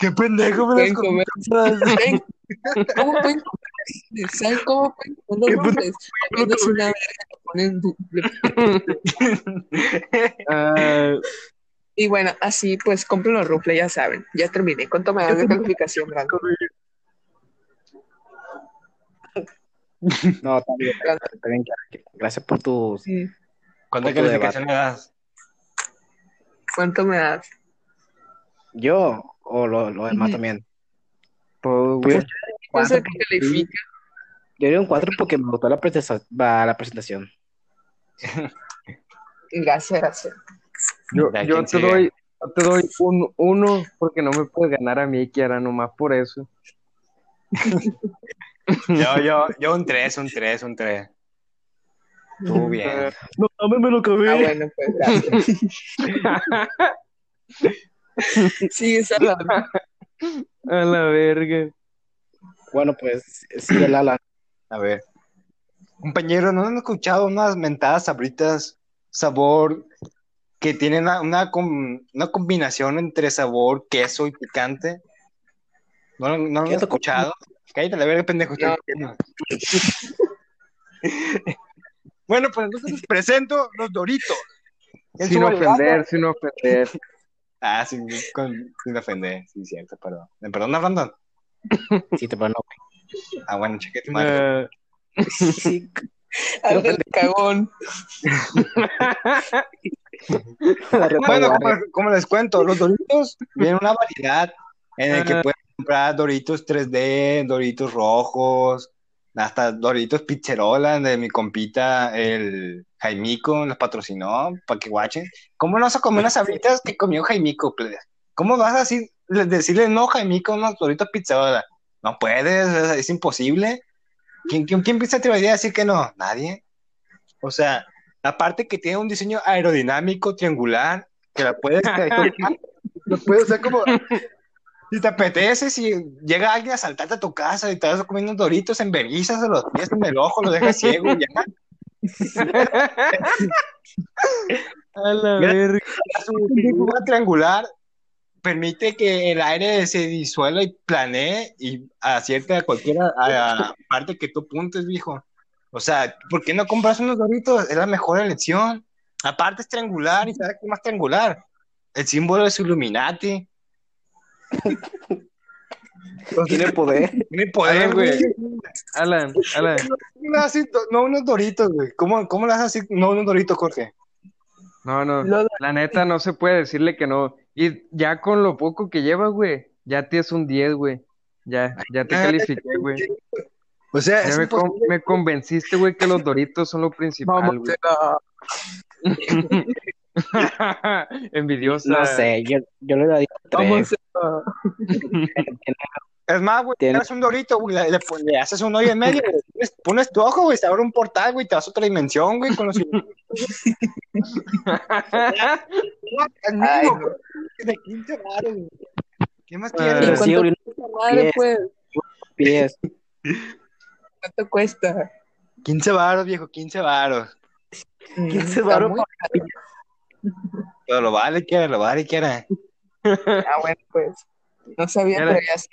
¡Qué pendejo me Pueden comer. ¿Saben cómo pueden comer? ¿Saben cómo pueden comer ¿Qué los rufles? Comiéndose una verga que ponen Ah, Y bueno, así pues compren los rufles, ya saben. Ya terminé. ¿Cuánto me das de calificación, Brandon? No, bien, Gracias por tus. Sí. ¿Cuánta Por tu calificación le das? ¿Cuánto me das? ¿Yo o lo, lo demás también? Pues, güey. ¿Cuánto que califica? Yo diría un 4 porque me gustó la, la presentación. Gracias, gracias. Yo, yo ¿quién te doy, yo te doy un uno porque no me puedes ganar a mí, Kiara, nomás por eso. Yo, yo, yo un 3, un 3, un 3. Tú bien. No mames, me lo acabé. Ah, bueno, pues gracias. Sigue hablando. A la verga. Bueno, pues sí, el ala. A ver. Compañero, ¿no han escuchado unas mentadas sabritas sabor que tiene una, una, com- una combinación entre sabor, queso y picante. ¿No, lo- no lo ¿Qué has te co- escuchado? Cállate la verga, pendejo. No. bueno, pues entonces les presento los Doritos. En Sin ofender, sin ofender. Ah, sin, con- sin ofender, sí, cierto, perdón. ¿Me perdona, Brandon? Sí, te perdonó. Ah, bueno, cheque tu madre. Eh, Sí. Ángel cagón. Bueno, guardia. como, como les cuento, los Doritos vienen una variedad en el que Ah. Comprar Doritos 3D, Doritos rojos, hasta Doritos Pizzerola de mi compita, el Jaimico, los patrocinó para que guachen. ¿Cómo no vas a comer unas sabritas que comió Jaimico? ¿Cómo vas a decir- decirle no, Jaimico, unos Doritos Pizzerola? No puedes, es, es imposible. ¿Quién, quién, quién se atrevería a decir que no? Nadie. O sea, aparte que tiene un diseño aerodinámico triangular, que la puedes, lo puedes usar como si te apetece, si llega alguien a saltarte a tu casa y te vas comiendo doritos en verguizas a los pies en el ojo, lo dejas ciego, ya. a la verga. Su triangular permite que el aire se disuelva y planee y acierte a cualquier parte que tú apuntes, viejo. O sea, ¿por qué no compras unos doritos? Es la mejor elección. Aparte es triangular y sabes qué más triangular. El símbolo es Illuminati. Tiene poder. Tiene poder, güey. Alan, Alan, No, así, no unos doritos, güey. ¿Cómo, cómo le haces así? No unos doritos, Jorge. no, no, la neta no se puede decirle que no. Y ya con lo poco que lleva, güey, ya tienes un 10, güey. Ya, ya te Ah, califiqué, güey. O sea, Ya es me, con- me convenciste, güey, que los Doritos son lo principal, güey. Envidiosa. No sé, yo, yo le daría Vamos tres. Es más, güey, tienes un dorito, güey, le, le le haces un hoyo en medio, güey, pones, tu ojo, güey, se abre un portal, güey, te vas a otra dimensión, güey, con los... Ay, de 15 varos, güey. ¿Qué más Ah. quieres? Pero ¿Cuánto sí, madre, pues? pies. ¿Cuánto cuesta? 15 varos, viejo, 15 varos. 15 Está varos muy Pero lo vale, quiera, lo vale, quiera. Ah, bueno, pues. No sabía, pero ya sé.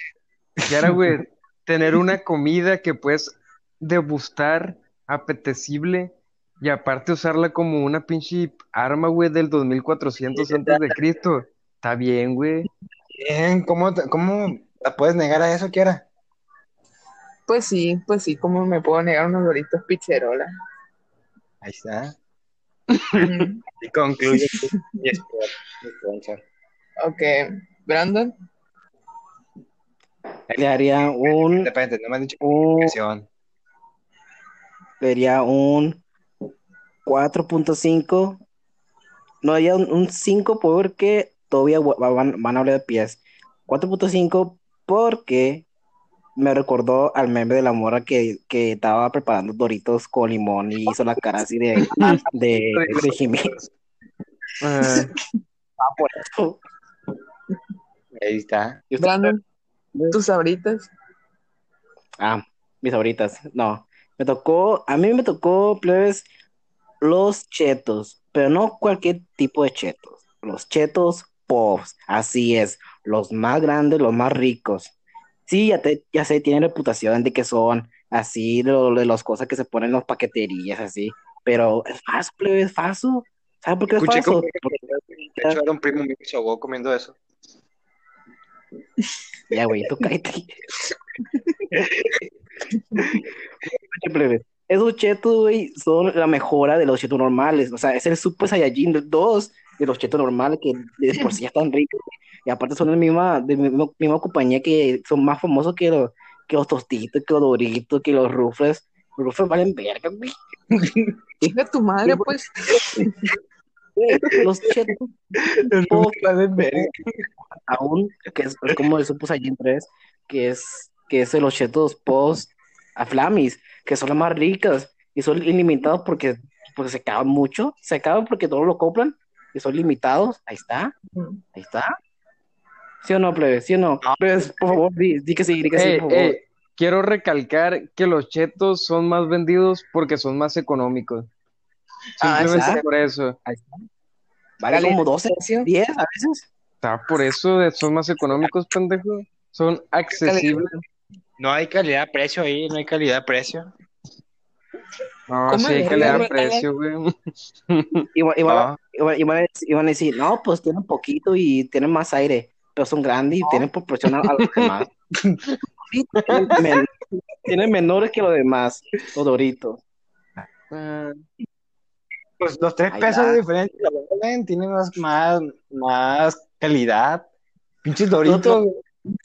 Y ahora, güey, tener una comida que puedes degustar, apetecible, y aparte usarla como una pinche arma, güey, del 2400 antes de Cristo. Está bien, güey. Bien, ¿cómo, te- cómo la puedes negar a eso, quiera? Pues sí, pues sí, ¿cómo me puedo negar unos doritos pizzerola? Ahí está. Y concluye tu- ok, Brandon, Le daría un, Depende, no me han dicho un, le daría un 4.5. No, daría un, un 5 porque todavía van, van a hablar de pies. 4.5 porque me recordó al meme de la mora que, que estaba preparando Doritos con limón y hizo la cara así de, de, de Jimmy. Ah, Ah, por eso. Ahí está. ¿Y usted? Brandon, tus sabritas. Ah, mis favoritas. No, me tocó, a mí me tocó, plebes, los chetos, pero no cualquier tipo de chetos. Los chetos pops, así es, los más grandes, los más ricos. Sí, ya, te, ya sé, tienen reputación de que son así, de, lo- de las cosas que se ponen en las paqueterías, así, pero es falso, plebes, es falso. ¿Sabes por qué es Escuché falso? Porque- De hecho, era un primo mío que se ahogó comiendo eso. Ya, güey, tú cállate. Esos chetos, güey, son la mejora de los chetos normales. O sea, es el Super Saiyajin 2 de los chetos normales que de por sí ya están ricos. Y aparte son de la misma, de la misma, misma compañía que son más famosos que los, que los tostitos, que los doritos, que los rufles. Los rufles valen verga, güey. Hija tu madre, pues. Los chetos Pop, aún, que es, es como el Super Saiyan 3, que es, que es de los chetos post a Flamis, que son las más ricas y son ilimitados porque, porque se acaban mucho, se acaban porque todos lo compran y son limitados. Ahí está, ahí está. ¿Sí o no, plebe? ¿Sí o no? Plebes, por favor, di, di que sí, di que sí, Ey, por favor. ey, quiero recalcar que los chetos son más vendidos porque son más económicos. Ah, Simplemente ¿sabes? por eso. Ahí está. Vale como 12, 10 a veces. Está por eso de- son más económicos, pendejo. Son accesibles. No hay calidad-precio ahí, no hay calidad-precio. No, ¿Cómo sí, le que le dan llaman? precio, güey. Y van a- Ah. y van- y van a decir- no, pues tienen poquito y tienen más aire, pero son grandes y tienen proporción a, los demás. Tienen menores que los demás, los doritos. Ah, Pues los tres pesos diferencia, la venden, tienen más, más, más calidad. Pinches doritos,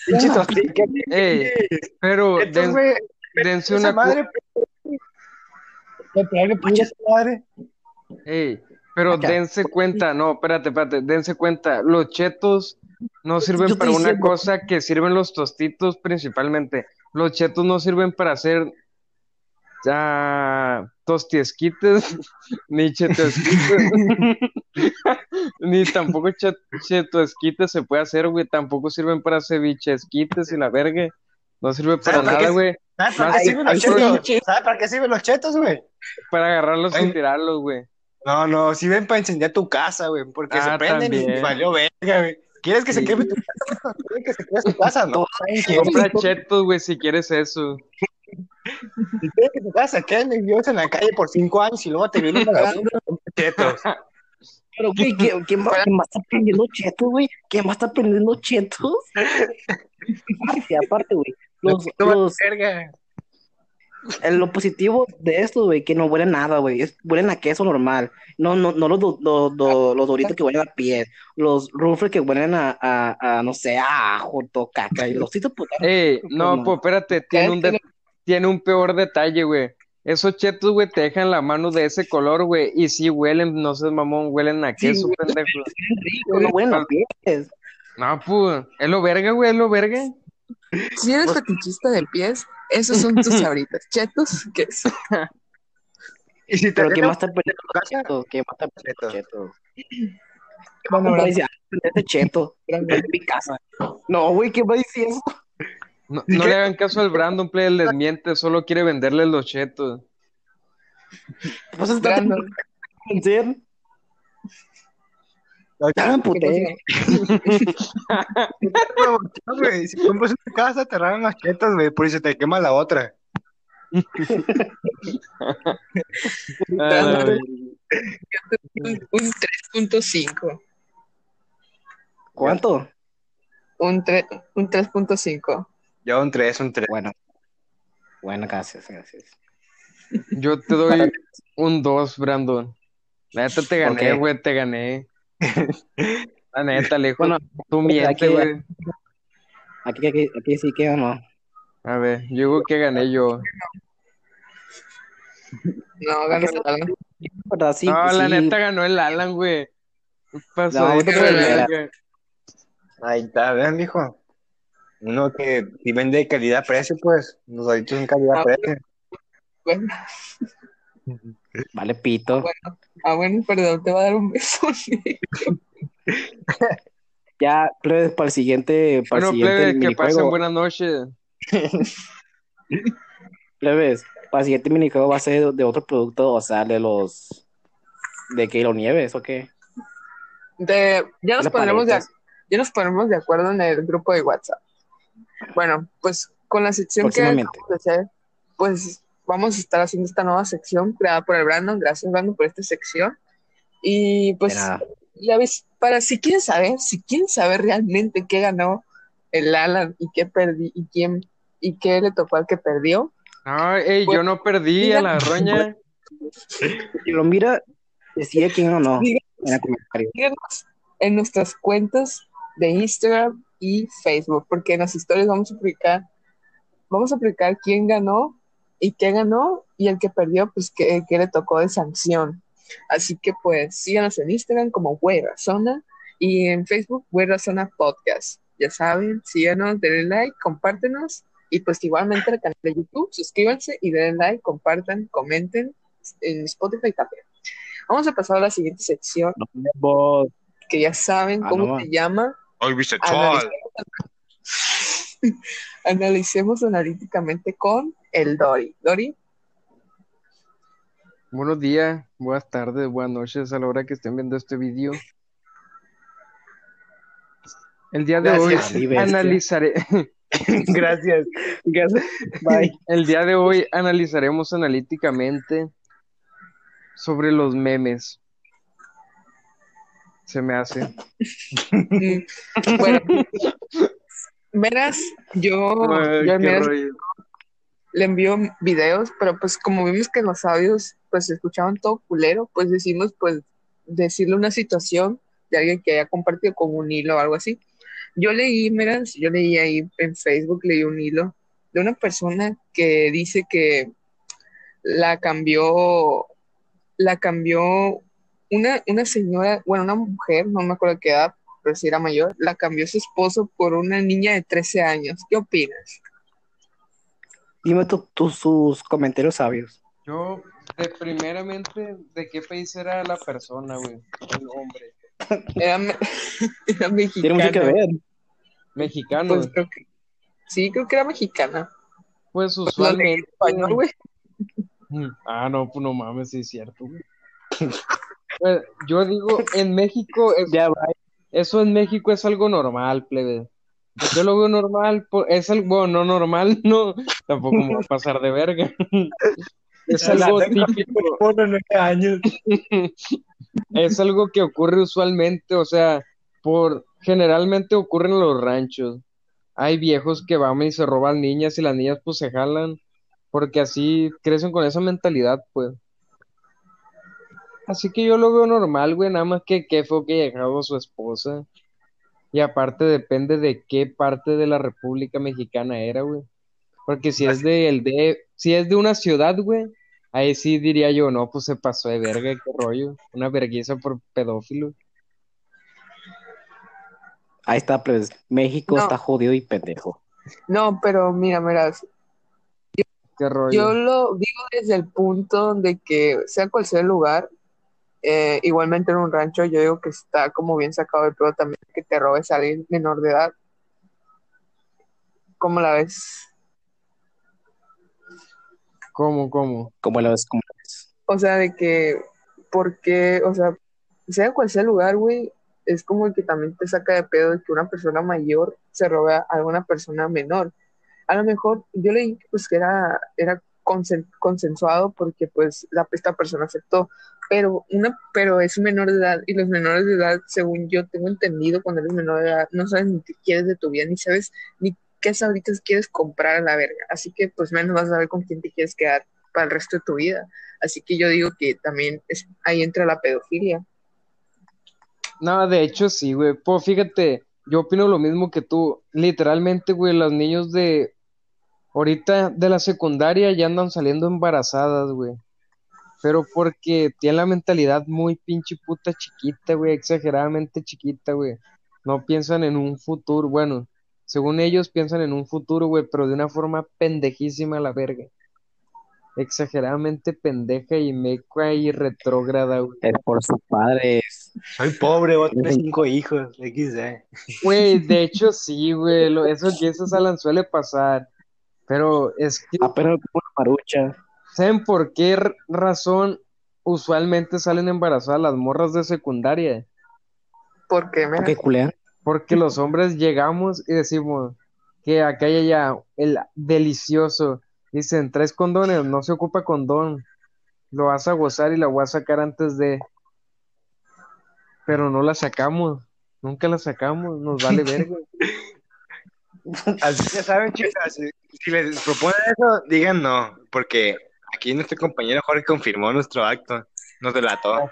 pinches tosticas. Ey, pero den- dense esa una co- madre. Ey, pero Acá. dense cuenta, no, espérate, espérate, dense cuenta, los chetos no sirven Yo para una diciendo- cosa que sirven los tostitos principalmente. Los chetos no sirven para hacer ya tostiesquites, ni chetosquites, ni tampoco chet- chetoesquites se puede hacer, güey, tampoco sirven para cevichesquites y la verga. No sirve para ¿Sabes para nada, güey, ¿Sabes para qué sirven los chetos? ¿Sabes para qué sirven los chetos, güey? para agarrarlos Ay. y tirarlos, güey. No, no, sirven para incendiar tu casa, güey, porque Ah, se prenden y también. valió verga, güey. ¿Quieres que se queme tu casa? ¿Quieres que se queme tu casa? No. Compra chetos, güey, si quieres eso. Quieres que tu casa se queme y vives en la calle por cinco años y luego te viene un vagabundo con chetos. Pero, güey, ¿quién, quién va- quién más está prendiendo chetos, güey? ¿Quién más está prendiendo chetos? Y aparte, güey, los, los, lo positivo de esto, güey, que no huelen nada, güey, huelen a queso normal, no, no, no los, do- los doritos que huelen a piel, los rufles que huelen a, a, a, no sé, a ajo, caca, y los citos, pues, Ey, no, no. pues espérate, tiene un, de- tiene un peor detalle, güey. Esos chetos, güey, te dejan la mano de ese color, güey, y sí huelen, no sé, mamón, huelen a Sí, queso, güey. pendejo. rico, no a pies. No, pues, es lo verga, güey, es lo verga. Si eres fetichista de pies, esos son tus sabritas. Chetos, ¿qué es? Y si te Pero ¿quién dejan más prendiendo tu casa, chetos? ¿Quién más está prendiendo Chetos. chetos? Bueno, Bueno, bro, dice, ah, prende cheto, en mi casa. No, güey, ¿quién va a decir eso? No, no le hagan caso al Brandon, play, les miente, solo quiere venderles los chetos. Pues está Brandon, convencer. Ya me emputé. Si compras una casa, te ragan las chetas, güey, por si se te quema la otra. Ah, un, un 3.5. ¿Cuánto? Un, tre- un 3.5. Yo un 3, un 3. Bueno. Bueno, gracias, gracias. yo te doy un 2, Brandon. La neta te gané, güey, te gané. La neta, lejos. Bueno, tú mientes, aquí- güey. aquí, aquí, aquí sí que o no. A ver, yo digo que gané yo. No, ganas el Alan. No, la sí. neta ganó el Alan, güey. Pasó No. Ahí está, vean, mijo. Uno que si vende calidad-precio, pues, los doritos son calidad-precio. Bueno, Vale, pito. ah, bueno, perdón, te va a dar un beso. Ya, plebes, para el siguiente, para Bueno, el siguiente plebe, que pasen buenas noches. Plebes, para el siguiente minijuego va a ser de otro producto, o sea, de los de que lo nieves o qué. De- ya, nos ¿Qué le pondremos de, ya nos ponemos de acuerdo en el grupo de WhatsApp. Bueno, pues con la sección que Próximamente. vamos a hacer, pues vamos a estar haciendo esta nueva sección creada por el Brandon. Gracias, Brandon, por esta sección. Y pues, De ya ves, para si quieren saber, si quieren saber realmente qué ganó el Alan y qué perdí y quién y qué le tocó al que perdió, No, ey, yo no perdí a la roña. Si lo mira, decide quién o no Diga- en el comentario. síguenos en nuestras cuentas de Instagram y Facebook, porque en las historias vamos a publicar, vamos a publicar quién ganó y qué ganó, y el que perdió, pues qué, qué le tocó de sanción. Así que pues síganos en Instagram como Güey Razona y en Facebook Güey Razona Podcast. Ya saben, síganos, denle like, compártenos y pues igualmente al canal de YouTube, suscríbanse y denle like, compartan, comenten en Spotify también. Vamos a pasar a la siguiente sección vemos. que ya saben Ah, cómo no. se llama. Hoy. Analicemos, analicemos analíticamente con el Dori. Dori, Buenos días, buenas tardes, buenas noches a la hora que estén viendo este vídeo. El día de Gracias, hoy analizaré, Gracias. Gracias. Bye. el día de hoy analizaremos analíticamente sobre los memes. Se me hace. Bueno, verás, yo, Ay, al le envío videos, pero pues como vimos que los audios pues se escuchaban todo culero, pues decimos pues decirle una situación de alguien que haya compartido con un hilo o algo así. Yo leí, miras, yo leí ahí en Facebook, leí un hilo de una persona que dice que la cambió, la cambió una, una señora, bueno, una mujer, no me acuerdo qué edad, pero si era mayor, la cambió su esposo por una niña de 13 años. ¿Qué opinas? Dime tú, tú sus comentarios sabios. Yo, de primeramente, ¿de qué país era la persona, güey? El hombre. Era, me- era mexicana. Tiene mucho que ver. Mexicano. Pues creo que, sí, creo que era mexicana. Pues Pues usualmente. español, güey. Ah, no, pues no mames, sí es cierto, güey. Yo digo, en México, es- Ya va. eso en México es algo normal, plebe. Yo lo veo normal, es algo, bueno, no normal, no, tampoco me va a pasar de verga. Es Ya algo típico, Por nueve años. es algo que ocurre usualmente, o sea, por, generalmente ocurre en los ranchos. Hay viejos que van y se roban niñas y las niñas pues se jalan, porque así crecen con esa mentalidad, pues. Así que yo lo veo normal, güey, nada más que qué fue que llegado su esposa. Y aparte depende de qué parte de la República Mexicana era, güey. Porque si es de el de, si es de una ciudad, güey, ahí sí diría yo, no, pues se pasó de verga, qué rollo. Una vergüenza por pedófilo. Ahí está, pues. México No. está jodido y pendejo. No, pero mira, mira, Qué rollo. yo lo digo desde el punto de que sea cual sea el lugar, eh, igualmente en un rancho, yo digo que está como bien sacado de pedo también que te robes a alguien menor de edad. ¿Cómo la ves? ¿Cómo, cómo? Como lo ves, como lo ves. O sea, de que, porque, o sea, sea cual sea el lugar, güey, es como que también te saca de pedo de que una persona mayor se robe a alguna persona menor. A lo mejor yo leí pues que era, era consen- consensuado porque pues la, esta persona aceptó, pero una, pero es menor de edad y los menores de edad, según yo tengo entendido, cuando eres menor de edad, no sabes ni qué quieres de tu vida, ni sabes ni qué ahorita quieres comprar a la verga. Así que pues menos vas a saber con quién te quieres quedar para el resto de tu vida. Así que yo digo que también es, ahí entra la pedofilia. No, de hecho sí, güey. Pues fíjate, yo opino lo mismo que tú. Literalmente, güey, los niños de ahorita de la secundaria ya andan saliendo embarazadas, güey. Pero porque tienen la mentalidad muy pinche puta chiquita, güey, exageradamente chiquita, güey. No piensan en un futuro, bueno, según ellos piensan en un futuro, güey, pero de una forma pendejísima a la verga. Exageradamente pendeja y meca y retrógrada, güey. Es por sus padres. Soy pobre, voy a tener cinco hijos. XD. Güey, de hecho sí, güey, eso que eso Alan suele pasar, pero es que, Apenas como una marucha. ¿saben por qué razón usualmente salen embarazadas las morras de secundaria? Porque, mira, ¿Qué culean? Porque los hombres llegamos y decimos que acá hay ya el delicioso, dicen, ¿traes condones? No se ocupa condón, lo vas a gozar y la voy a sacar antes de, pero no la sacamos, nunca la sacamos, nos vale verga. Así que saben, chicas, si, si les proponen eso, digan no, porque aquí nuestro compañero Jorge confirmó nuestro acto, nos delató.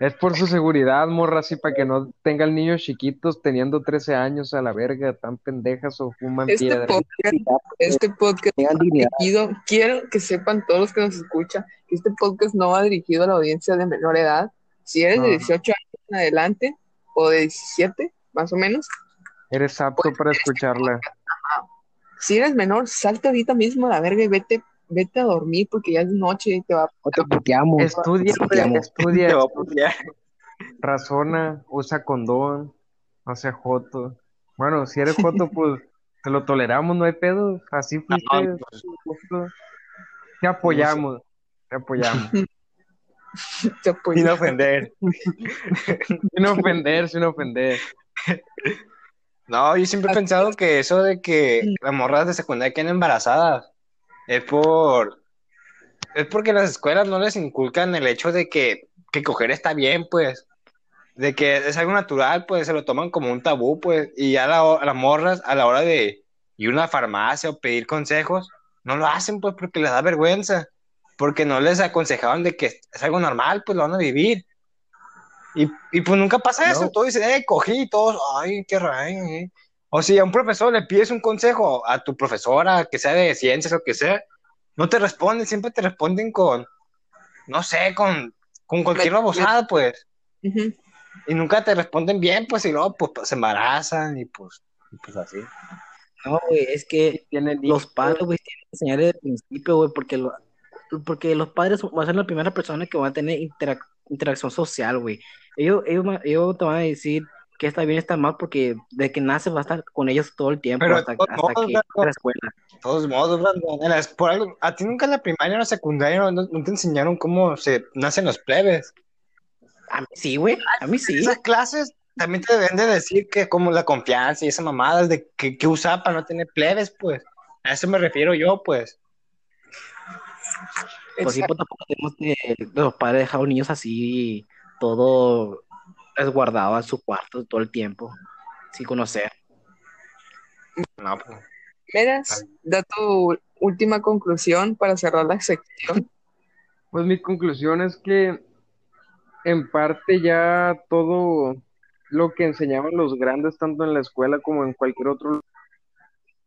Es por su seguridad, morra, así para que no tengan niños chiquitos teniendo 13 años a la verga, tan pendejas o fuman este piedra. podcast, este podcast dirigido, quiero que sepan todos los que nos escuchan, que este podcast no va dirigido a la audiencia de menor edad. Si eres de No. 18 años en adelante, o de 17, más o menos, Eres apto para escucharla. si eres menor, salte ahorita mismo a la verga y vete, vete a dormir porque ya es noche y te va O te puteamos. Estudia, Te puteamos. estudia, Te voy a putear. razona, usa condón, no sea joto. Bueno, si eres joto, pues te lo toleramos, no hay pedo. Así fuiste, No, pues, te apoyamos. Te apoyamos. Te. Sin ofender. sin ofender, sin ofender. No, yo siempre he pensado que eso de que las morras de secundaria queden embarazadas es por es porque las escuelas no les inculcan el hecho de que, que coger está bien, pues. De que es algo natural, pues se lo toman como un tabú, pues. Y ya la- a las morras, a la hora de ir a una farmacia o pedir consejos, no lo hacen, pues, porque les da vergüenza. Porque no les aconsejaban de que es algo normal, pues lo van a vivir. Y, y pues nunca pasa eso. Todos dicen, eh, cogí, y todos, ay, qué raro. eh". O si a un profesor le pides un consejo a tu profesora, que sea de ciencias o que sea, no te responden, siempre te responden con, no sé, con, con cualquier babosada, pues. Y nunca te responden bien, pues, y luego pues, se embarazan y pues, y pues así. No, güey, es que Tienen los padres, güey, tienen que enseñar desde el principio, güey, porque, lo- porque los padres van a ser la primera persona que van a tener interac- interacción social, güey. Ellos, ellos, ellos te van a decir que está bien, está mal, porque de que nace va a estar con ellos todo el tiempo, Pero hasta, hasta modos, que a la escuela. De todos modos, Brandon, en la- por algo- a ti nunca en la primaria o la secundaria no, no te enseñaron cómo se nacen los plebes. A mí sí, güey, a mí sí. Esas clases también te deben de decir que como la confianza y esa mamada de que, que usar para no tener plebes, pues. A eso me refiero yo, pues. Pues sí, pues tampoco tenemos que los padres dejar a los niños así, todo resguardado en su cuarto todo el tiempo, sin conocer. No, pues. Meras, da tu última conclusión para cerrar la sección. Pues mi conclusión es que en parte ya todo lo que enseñaban los grandes, tanto en la escuela como en cualquier otro lugar,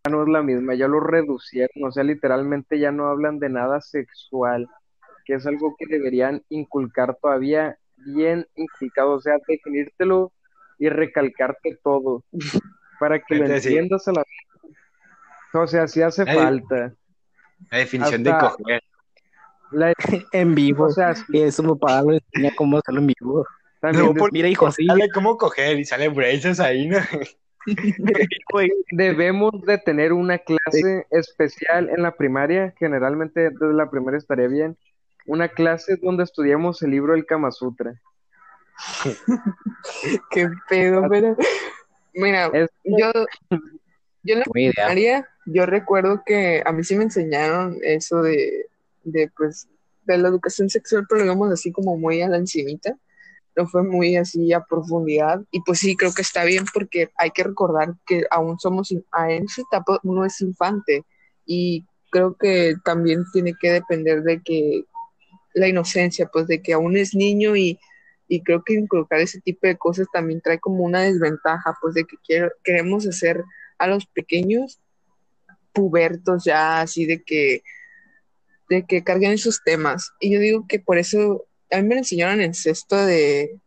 ya no es la misma, ya lo reducieron, o sea, literalmente ya no hablan de nada sexual, que es algo que deberían inculcar todavía bien inculcado, o sea, definírtelo y recalcarte todo, para que lo Entonces, entiendas a la O sea, sí hace falta. La definición Hasta- de coger. La- En vivo, o sea, y eso mi papá lo enseña cómo hacerlo en vivo. también por- Mira, hijo, sí, Sale cómo coger y sale braces ahí, ¿no? Debemos de tener una clase especial en la primaria, generalmente desde la primaria estaría bien, una clase donde estudiamos el libro del Kama Sutra. Qué pedo, pero. Mira, Es- yo, yo en la primaria, yo recuerdo que a mí sí me enseñaron eso de, de pues, de la educación sexual, pero digamos así como muy a la encimita. No fue muy así a profundidad. Y pues sí, creo que está bien porque hay que recordar que aún somos, en esa etapa uno es infante. Y creo que también tiene que depender de que la inocencia, pues de que aún es niño y, y creo que inculcar ese tipo de cosas también trae como una desventaja, pues de que queremos hacer a los pequeños pubertos ya, así de que, de que carguen esos temas. Y yo digo que por eso, a mí me enseñaron en sexto de,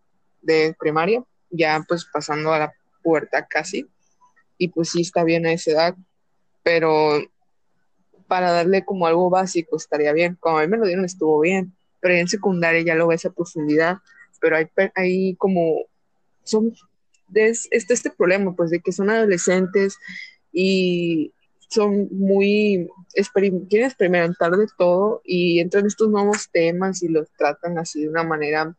de primaria, ya pues pasando a la pubertad casi, y pues sí está bien a esa edad, pero para darle como algo básico estaría bien. Como a mí me lo dieron estuvo bien, pero en secundaria ya lo ves a profundidad, pero hay, hay como, son, es, este, este problema pues de que son adolescentes y son muy, experim- quieren experimentar de todo y entran estos nuevos temas y los tratan así de una manera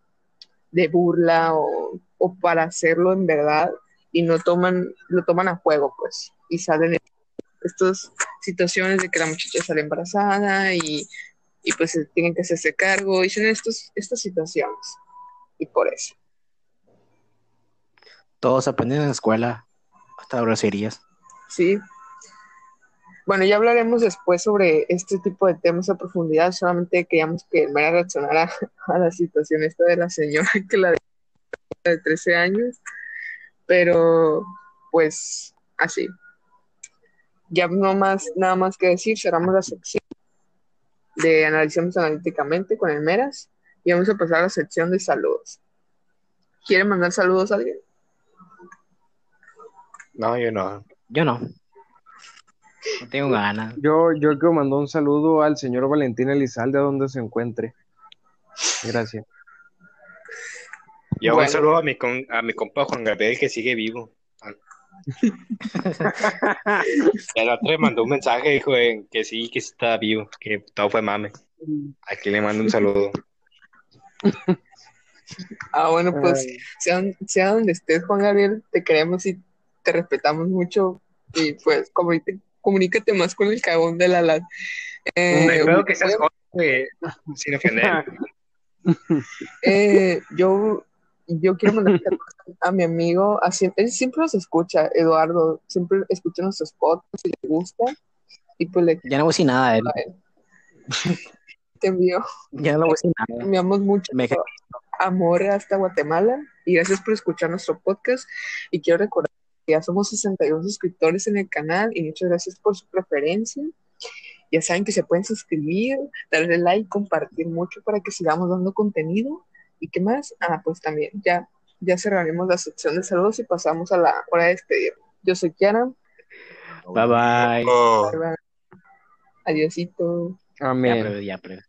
de burla o, o para hacerlo en verdad y no toman, lo toman a juego pues y salen estas situaciones de que la muchacha sale embarazada y, y pues tienen que hacerse cargo y son estos, estas situaciones y por eso. Todos aprenden en la escuela, hasta groserías. Sí. Bueno, ya hablaremos después sobre este tipo de temas a profundidad. Solamente queríamos que Mera reaccionara a la situación esta de la señora que la de, de 13 años. Pero, pues, así. Ya no más, nada más que decir, cerramos la sección de Analicemos Analíticamente con el Meras y vamos a pasar a la sección de saludos. ¿Quiere mandar saludos a alguien? No, yo no. Yo no. No tengo ganas. Yo, yo quiero mandar un saludo al señor Valentín Elizalde a donde se encuentre. Gracias. Yo Bueno. un saludo a mi, con- a mi compa Juan Gabriel que sigue vivo. El otro le mandó un mensaje, dijo eh, que sí, que sí estaba vivo, que todo fue mame. Aquí le mando un saludo. Ah, bueno, pues sea, sea donde estés, Juan Gabriel, te queremos y te respetamos mucho. Y pues comunícate, comunícate más con el cagón de la LAD. Eh, Me acuerdo que seas joven, güey, sin ofender. eh, yo, yo quiero mandar a mi amigo, a siem- él siempre nos escucha, Eduardo, siempre escucha nuestros podcasts y le gusta. Y pues le Ya no voy decir nada a él. te envío, Ya no voy te nada. mucho Me ca- amor hasta Guatemala y gracias por escuchar nuestro podcast. Y quiero recordar que ya somos 61 suscriptores en el canal y muchas gracias por su preferencia. Ya saben que se pueden suscribir, darle like, compartir mucho para que sigamos dando contenido. ¿Y qué más? Ah, pues también ya, ya cerraremos la sección de saludos y pasamos a la hora de despedir. Yo soy Kiara. Bye bye. Bye, bye. Adiosito. Ya, Amén. ya, plebe.